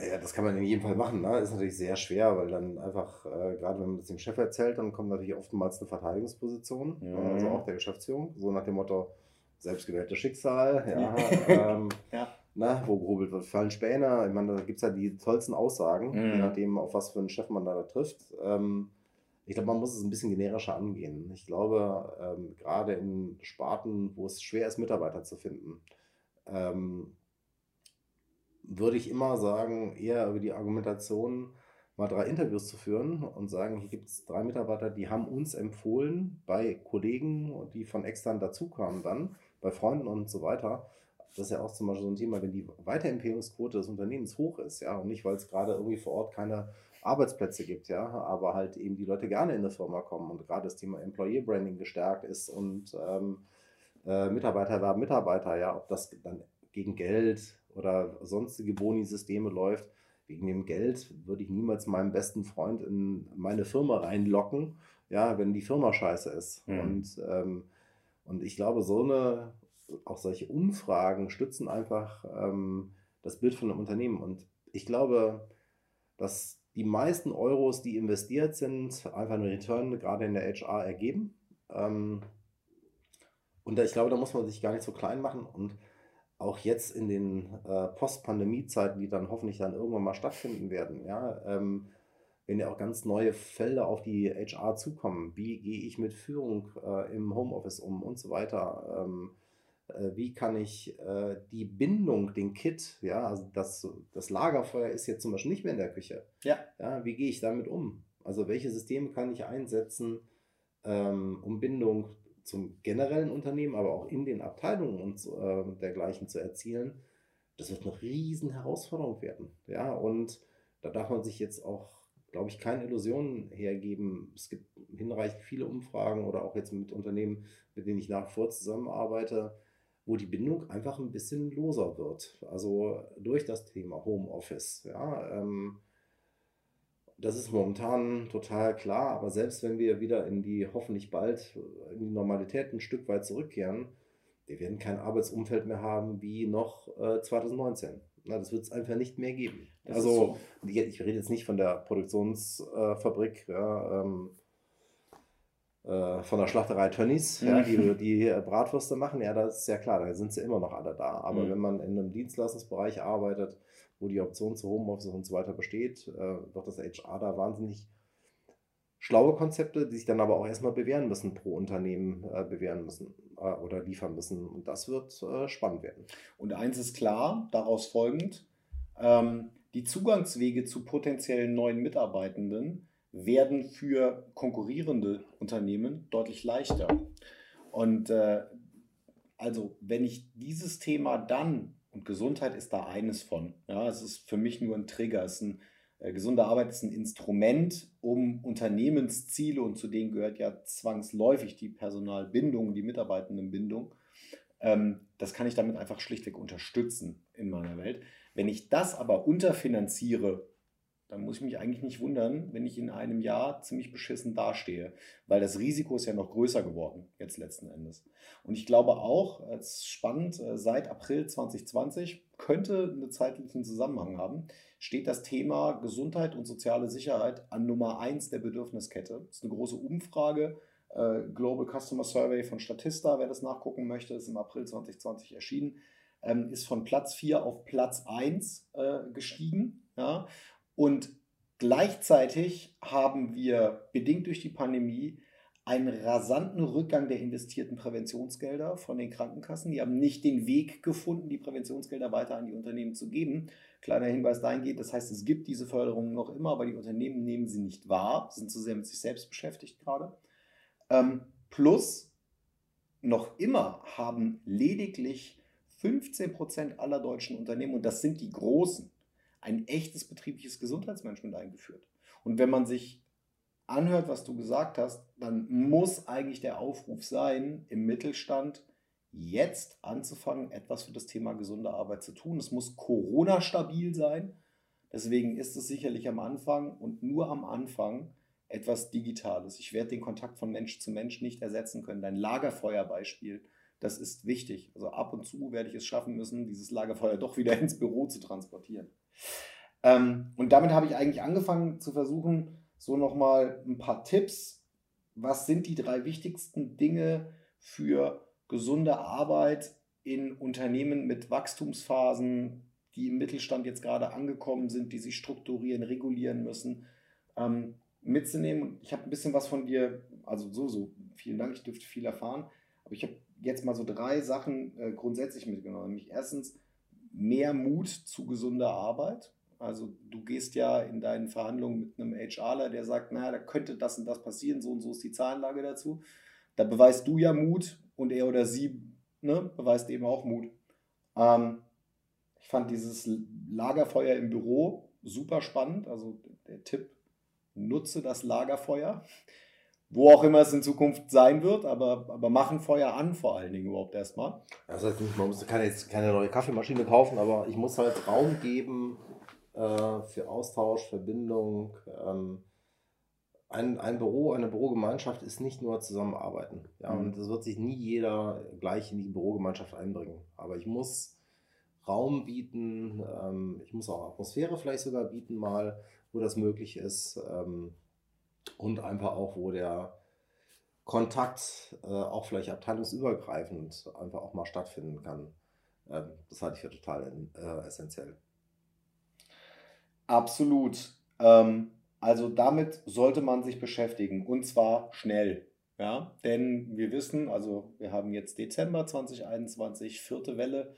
Ja, das kann man in jedem Fall machen. Ne? Ist natürlich sehr schwer, weil dann einfach, äh, gerade wenn man das dem Chef erzählt, dann kommt natürlich oftmals eine Verteidigungsposition, mhm. also auch der Geschäftsführung, so nach dem Motto, selbstgewähltes Schicksal, ja, (laughs) ähm, (laughs) ja. Na, wo gehobelt wird, fallen Späne. Ich meine, da gibt es ja die tollsten Aussagen, mhm. je nachdem, auf was für einen Chef man da trifft. Ähm, ich glaube, man muss es ein bisschen generischer angehen. Ich glaube, ähm, gerade in Sparten, wo es schwer ist, Mitarbeiter zu finden, ähm, würde ich immer sagen, eher über die Argumentation mal drei Interviews zu führen und sagen, hier gibt es drei Mitarbeiter, die haben uns empfohlen bei Kollegen, die von extern dazukamen dann, bei Freunden und so weiter. Das ist ja auch zum Beispiel so ein Thema, wenn die Weiterempfehlungsquote des Unternehmens hoch ist, ja, und nicht, weil es gerade irgendwie vor Ort keine Arbeitsplätze gibt, ja, aber halt eben die Leute gerne in eine Firma kommen und gerade das Thema Employer Branding gestärkt ist und ähm, äh, Mitarbeiter werben Mitarbeiter, ja, ob das dann gegen Geld oder sonstige Boni-Systeme läuft. Wegen dem Geld würde ich niemals meinen besten Freund in meine Firma reinlocken, ja, wenn die Firma scheiße ist. Mhm. Und, ähm, und ich glaube, so eine, auch solche Umfragen stützen einfach ähm, das Bild von einem Unternehmen. Und ich glaube, dass die meisten Euros, die investiert sind, einfach einen Return gerade in der HR ergeben. Ähm, und ich glaube, da muss man sich gar nicht so klein machen. Und auch jetzt in den äh, Post-Pandemie-Zeiten, die dann hoffentlich dann irgendwann mal stattfinden werden, ja, ähm, wenn ja auch ganz neue Felder auf die HR zukommen. Wie gehe ich mit Führung äh, im Homeoffice um und so weiter? Ähm, äh, wie kann ich äh, die Bindung, den Kit, ja, also das, das Lagerfeuer ist jetzt zum Beispiel nicht mehr in der Küche. Ja. ja wie gehe ich damit um? Also welche Systeme kann ich einsetzen, ähm, um Bindung zum generellen Unternehmen, aber auch in den Abteilungen und äh, dergleichen zu erzielen, das wird eine riesen Herausforderung werden. Ja, und da darf man sich jetzt auch, glaube ich, keine Illusionen hergeben. Es gibt hinreichend viele Umfragen oder auch jetzt mit Unternehmen, mit denen ich nach wie vor zusammenarbeite, wo die Bindung einfach ein bisschen loser wird. Also durch das Thema Homeoffice. Ja, ähm, das ist momentan total klar, aber selbst wenn wir wieder in die hoffentlich bald in die Normalität ein Stück weit zurückkehren, wir werden kein Arbeitsumfeld mehr haben wie noch äh, 2019. Na, das wird es einfach nicht mehr geben. Das also, so. ich, rede jetzt nicht von der Produktionsfabrik, äh, ja, ähm, äh, von der Schlachterei Tönnies, ja, die, mhm. die Bratwürste machen. Ja, das ist ja klar, da sind sie immer noch alle da. Aber mhm. wenn man in einem Dienstleistungsbereich arbeitet, wo die Option zu Homeoffice und so weiter besteht, äh, wird das HR da wahnsinnig schlaue Konzepte, die sich dann aber auch erstmal bewähren müssen, pro Unternehmen äh, bewähren müssen äh, oder liefern müssen. Und das wird äh, spannend werden. Und eins ist klar, daraus folgend, ähm, die Zugangswege zu potenziellen neuen Mitarbeitenden werden für konkurrierende Unternehmen deutlich leichter. Und äh, also, wenn ich dieses Thema dann, und Gesundheit ist da eines von, ja, es ist für mich nur ein Trigger, es ist ein äh, gesunde Arbeit ist ein Instrument, um Unternehmensziele, und zu denen gehört ja zwangsläufig die Personalbindung, die Mitarbeitendenbindung, ähm, das kann ich damit einfach schlichtweg unterstützen in meiner Welt. Wenn ich das aber unterfinanziere, dann muss ich mich eigentlich nicht wundern, wenn ich in einem Jahr ziemlich beschissen dastehe, weil das Risiko ist ja noch größer geworden, jetzt letzten Endes. Und ich glaube auch, es ist spannend, äh, seit April 2020 könnte einen zeitlichen Zusammenhang haben, steht das Thema Gesundheit und soziale Sicherheit an Nummer 1 der Bedürfniskette. Das ist eine große Umfrage, äh, Global Customer Survey von Statista, wer das nachgucken möchte, ist im April 2020 erschienen, ähm, ist von Platz 4 auf Platz 1 äh, gestiegen. Ja? Und gleichzeitig haben wir, bedingt durch die Pandemie, einen rasanten Rückgang der investierten Präventionsgelder von den Krankenkassen. Die haben nicht den Weg gefunden, die Präventionsgelder weiter an die Unternehmen zu geben. Kleiner Hinweis dahingehend, das heißt, es gibt diese Förderungen noch immer, aber die Unternehmen nehmen sie nicht wahr, sind zu sehr mit sich selbst beschäftigt gerade. Ähm, plus, noch immer haben lediglich 15 Prozent aller deutschen Unternehmen, und das sind die großen, ein echtes betriebliches Gesundheitsmanagement eingeführt. Und wenn man sich anhört, was du gesagt hast, dann muss eigentlich der Aufruf sein, im Mittelstand jetzt anzufangen, etwas für das Thema gesunde Arbeit zu tun. Es muss Corona-stabil sein. Deswegen ist es sicherlich am Anfang und nur am Anfang etwas Digitales. Ich werde den Kontakt von Mensch zu Mensch nicht ersetzen können. Dein Lagerfeuerbeispiel, das ist wichtig. Also ab und zu werde ich es schaffen müssen, dieses Lagerfeuer doch wieder ins Büro zu transportieren. Ähm, und damit habe ich eigentlich angefangen zu versuchen, so nochmal ein paar Tipps. Was sind die drei wichtigsten Dinge für gesunde Arbeit in Unternehmen mit Wachstumsphasen, die im Mittelstand jetzt gerade angekommen sind, die sich strukturieren, regulieren müssen, ähm, mitzunehmen? Ich habe ein bisschen was von dir, also so, so, vielen Dank, ich dürfte viel erfahren, aber ich habe jetzt mal so drei Sachen äh, grundsätzlich mitgenommen. Nämlich erstens mehr Mut zu gesunder Arbeit. Also du gehst ja in deinen Verhandlungen mit einem HRler, der sagt, naja, da könnte das und das passieren, so und so ist die Zahlenlage dazu. Da beweist du ja Mut und er oder sie ne, beweist eben auch Mut. Ähm, ich fand dieses Lagerfeuer im Büro super spannend. Also der Tipp, nutze das Lagerfeuer. Wo auch immer es in Zukunft sein wird, aber, aber machen Feuer an vor allen Dingen überhaupt erstmal. Das heißt nicht, man muss keine, jetzt keine neue Kaffeemaschine kaufen, aber ich muss halt Raum geben, äh, für Austausch, Verbindung. Ähm, ein, ein Büro, eine Bürogemeinschaft ist nicht nur Zusammenarbeiten. Ja, mhm. Und es wird sich nie jeder gleich in die Bürogemeinschaft einbringen. Aber ich muss Raum bieten, ähm, ich muss auch Atmosphäre vielleicht sogar bieten, mal, wo das möglich ist. Ähm, und einfach auch, wo der Kontakt äh, auch vielleicht abteilungsübergreifend einfach auch mal stattfinden kann. Ähm, das halte ich für total äh, essentiell. Absolut. Ähm, also damit sollte man sich beschäftigen und zwar schnell. Ja, denn wir wissen, also wir haben jetzt Dezember 2021, vierte Welle.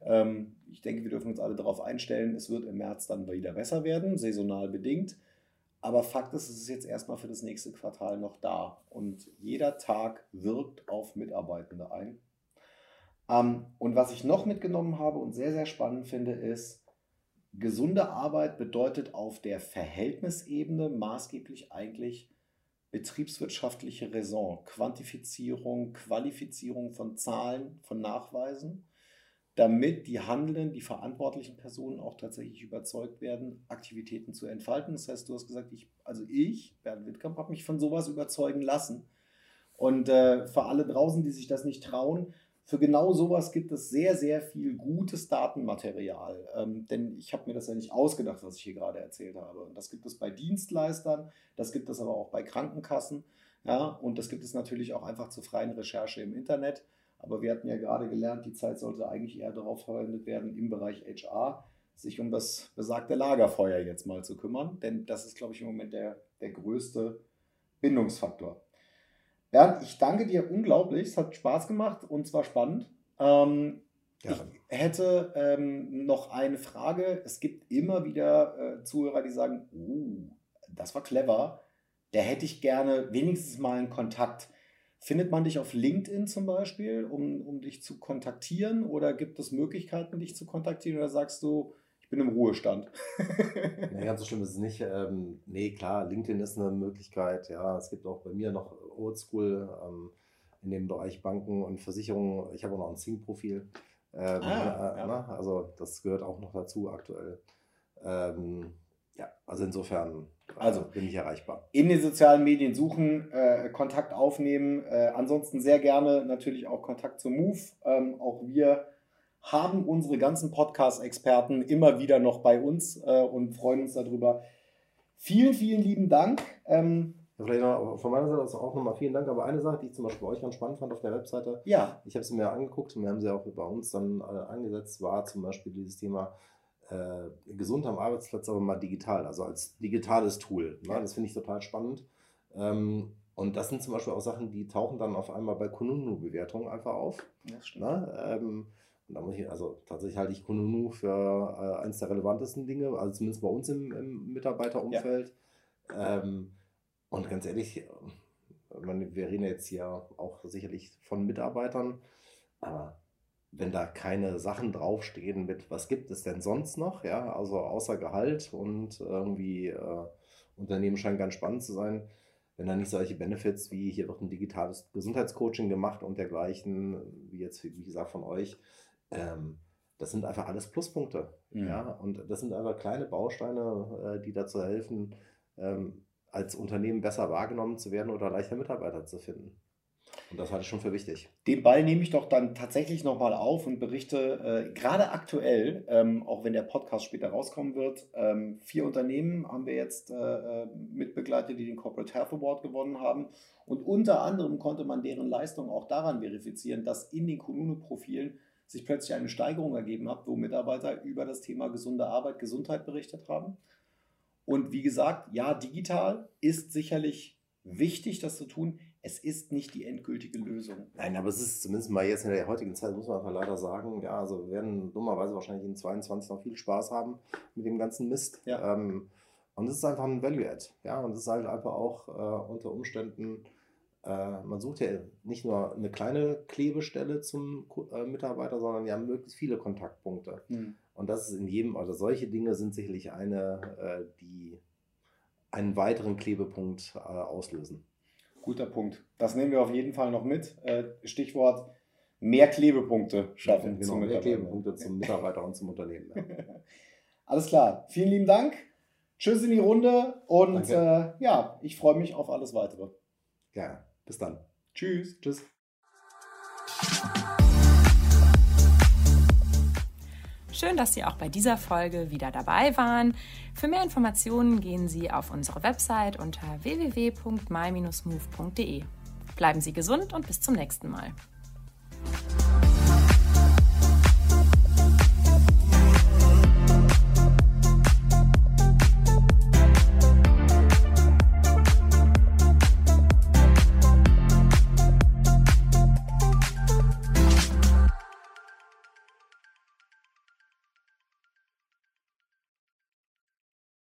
Ähm, ich denke, wir dürfen uns alle darauf einstellen, es wird im März dann wieder besser werden, saisonal bedingt. Aber Fakt ist, es ist jetzt erstmal für das nächste Quartal noch da. Und jeder Tag wirkt auf Mitarbeitende ein. Ähm, und was ich noch mitgenommen habe und sehr, sehr spannend finde, ist, Gesunde Arbeit bedeutet auf der Verhältnisebene maßgeblich eigentlich betriebswirtschaftliche Raison, Quantifizierung, Qualifizierung von Zahlen, von Nachweisen, damit die handelnden, die verantwortlichen Personen auch tatsächlich überzeugt werden, Aktivitäten zu entfalten. Das heißt, du hast gesagt, ich, also ich, Bernd Wittkamp, habe mich von sowas überzeugen lassen. Und äh, für alle draußen, die sich das nicht trauen, für genau sowas gibt es sehr, sehr viel gutes Datenmaterial. Ähm, denn ich habe mir das ja nicht ausgedacht, was ich hier gerade erzählt habe. Und das gibt es bei Dienstleistern, das gibt es aber auch bei Krankenkassen. Ja, und das gibt es natürlich auch einfach zur freien Recherche im Internet. Aber wir hatten ja gerade gelernt, die Zeit sollte eigentlich eher darauf verwendet werden, im Bereich HR sich um das besagte Lagerfeuer jetzt mal zu kümmern. Denn das ist, glaube ich, im Moment der, der größte Bindungsfaktor. Bernd, ich danke dir unglaublich. Es hat Spaß gemacht und zwar spannend. Ähm, ich hätte ähm, noch eine Frage. Es gibt immer wieder äh, Zuhörer, die sagen, uh, das war clever. Da hätte ich gerne wenigstens mal einen Kontakt. Findet man dich auf LinkedIn zum Beispiel, um, um dich zu kontaktieren? Oder gibt es Möglichkeiten, dich zu kontaktieren? Oder sagst du, ich bin im Ruhestand? (laughs) nee, ganz so schlimm ist es nicht. Ähm, nee, klar, LinkedIn ist eine Möglichkeit. Ja, es gibt auch bei mir noch Oldschool ähm, in dem Bereich Banken und Versicherungen. Ich habe auch noch ein Sync-Profil. Ähm, ah, äh, ja. ne? Also das gehört auch noch dazu aktuell. Ähm, ja, also insofern also, bin ich erreichbar. In den sozialen Medien suchen, äh, Kontakt aufnehmen. Äh, ansonsten sehr gerne natürlich auch Kontakt zum Move. Ähm, auch wir haben unsere ganzen Podcast-Experten immer wieder noch bei uns äh, und freuen uns darüber. Vielen, vielen lieben Dank. Ähm, Vielleicht noch von meiner Seite auch nochmal vielen Dank. Aber eine Sache, die ich zum Beispiel bei euch ganz spannend fand auf der Webseite, ja. ich habe sie mir angeguckt und wir haben sie auch bei uns dann äh, eingesetzt, war zum Beispiel dieses Thema äh, gesund am Arbeitsplatz, aber mal digital, also als digitales Tool. Ne? Ja. Das finde ich total spannend. Ähm, und das sind zum Beispiel auch Sachen, die tauchen dann auf einmal bei Kununu-Bewertungen einfach auf. Das stimmt. Ne? Ähm, und da muss ich, also tatsächlich halte ich Kununu für äh, eines der relevantesten Dinge, also zumindest bei uns im, im Mitarbeiterumfeld. Ja. Ähm, und ganz ehrlich, meine, wir reden jetzt hier auch sicherlich von Mitarbeitern, aber wenn da keine Sachen draufstehen mit, was gibt es denn sonst noch, ja, also außer Gehalt und irgendwie äh, Unternehmen scheinen ganz spannend zu sein, wenn da nicht solche Benefits wie hier wird ein digitales Gesundheitscoaching gemacht und dergleichen, wie jetzt, wie gesagt, von euch, ähm, das sind einfach alles Pluspunkte. Mhm. Ja, und das sind einfach kleine Bausteine, äh, die dazu helfen, ähm, als Unternehmen besser wahrgenommen zu werden oder leichter Mitarbeiter zu finden. Und das halte ich schon für wichtig. Den Ball nehme ich doch dann tatsächlich nochmal auf und berichte, äh, gerade aktuell, ähm, auch wenn der Podcast später rauskommen wird, ähm, vier Unternehmen haben wir jetzt äh, äh mitbegleitet, die den Corporate Health Award gewonnen haben. Und unter anderem konnte man deren Leistung auch daran verifizieren, dass in den Kununu-Profilen sich plötzlich eine Steigerung ergeben hat, wo Mitarbeiter über das Thema gesunde Arbeit, Gesundheit berichtet haben. Und wie gesagt, ja, digital ist sicherlich wichtig, das zu tun. Es ist nicht die endgültige Lösung. Nein, aber es ist zumindest mal jetzt in der heutigen Zeit, muss man einfach leider sagen, ja, also wir werden dummerweise wahrscheinlich in 22 noch viel Spaß haben mit dem ganzen Mist. Ja. Ähm, und es ist einfach ein Value-Add. Ja, und es ist halt einfach auch äh, unter Umständen, äh, man sucht ja nicht nur eine kleine Klebestelle zum äh, Mitarbeiter, sondern ja möglichst viele Kontaktpunkte. Mhm. Und das ist in jedem, also solche Dinge sind sicherlich eine, äh, die einen weiteren Klebepunkt äh, auslösen. Guter Punkt. Das nehmen wir auf jeden Fall noch mit. Äh, Stichwort mehr Klebepunkte schaffen. Genau, mehr Klebepunkte zum Mitarbeiter und zum Unternehmen. Ja. (laughs) alles klar. Vielen lieben Dank. Tschüss in die Runde und äh, ja, ich freue mich auf alles weitere. Ja, bis dann. Tschüss. Tschüss. Schön, dass Sie auch bei dieser Folge wieder dabei waren. Für mehr Informationen gehen Sie auf unsere Website unter www.my-move.de. Bleiben Sie gesund und bis zum nächsten Mal.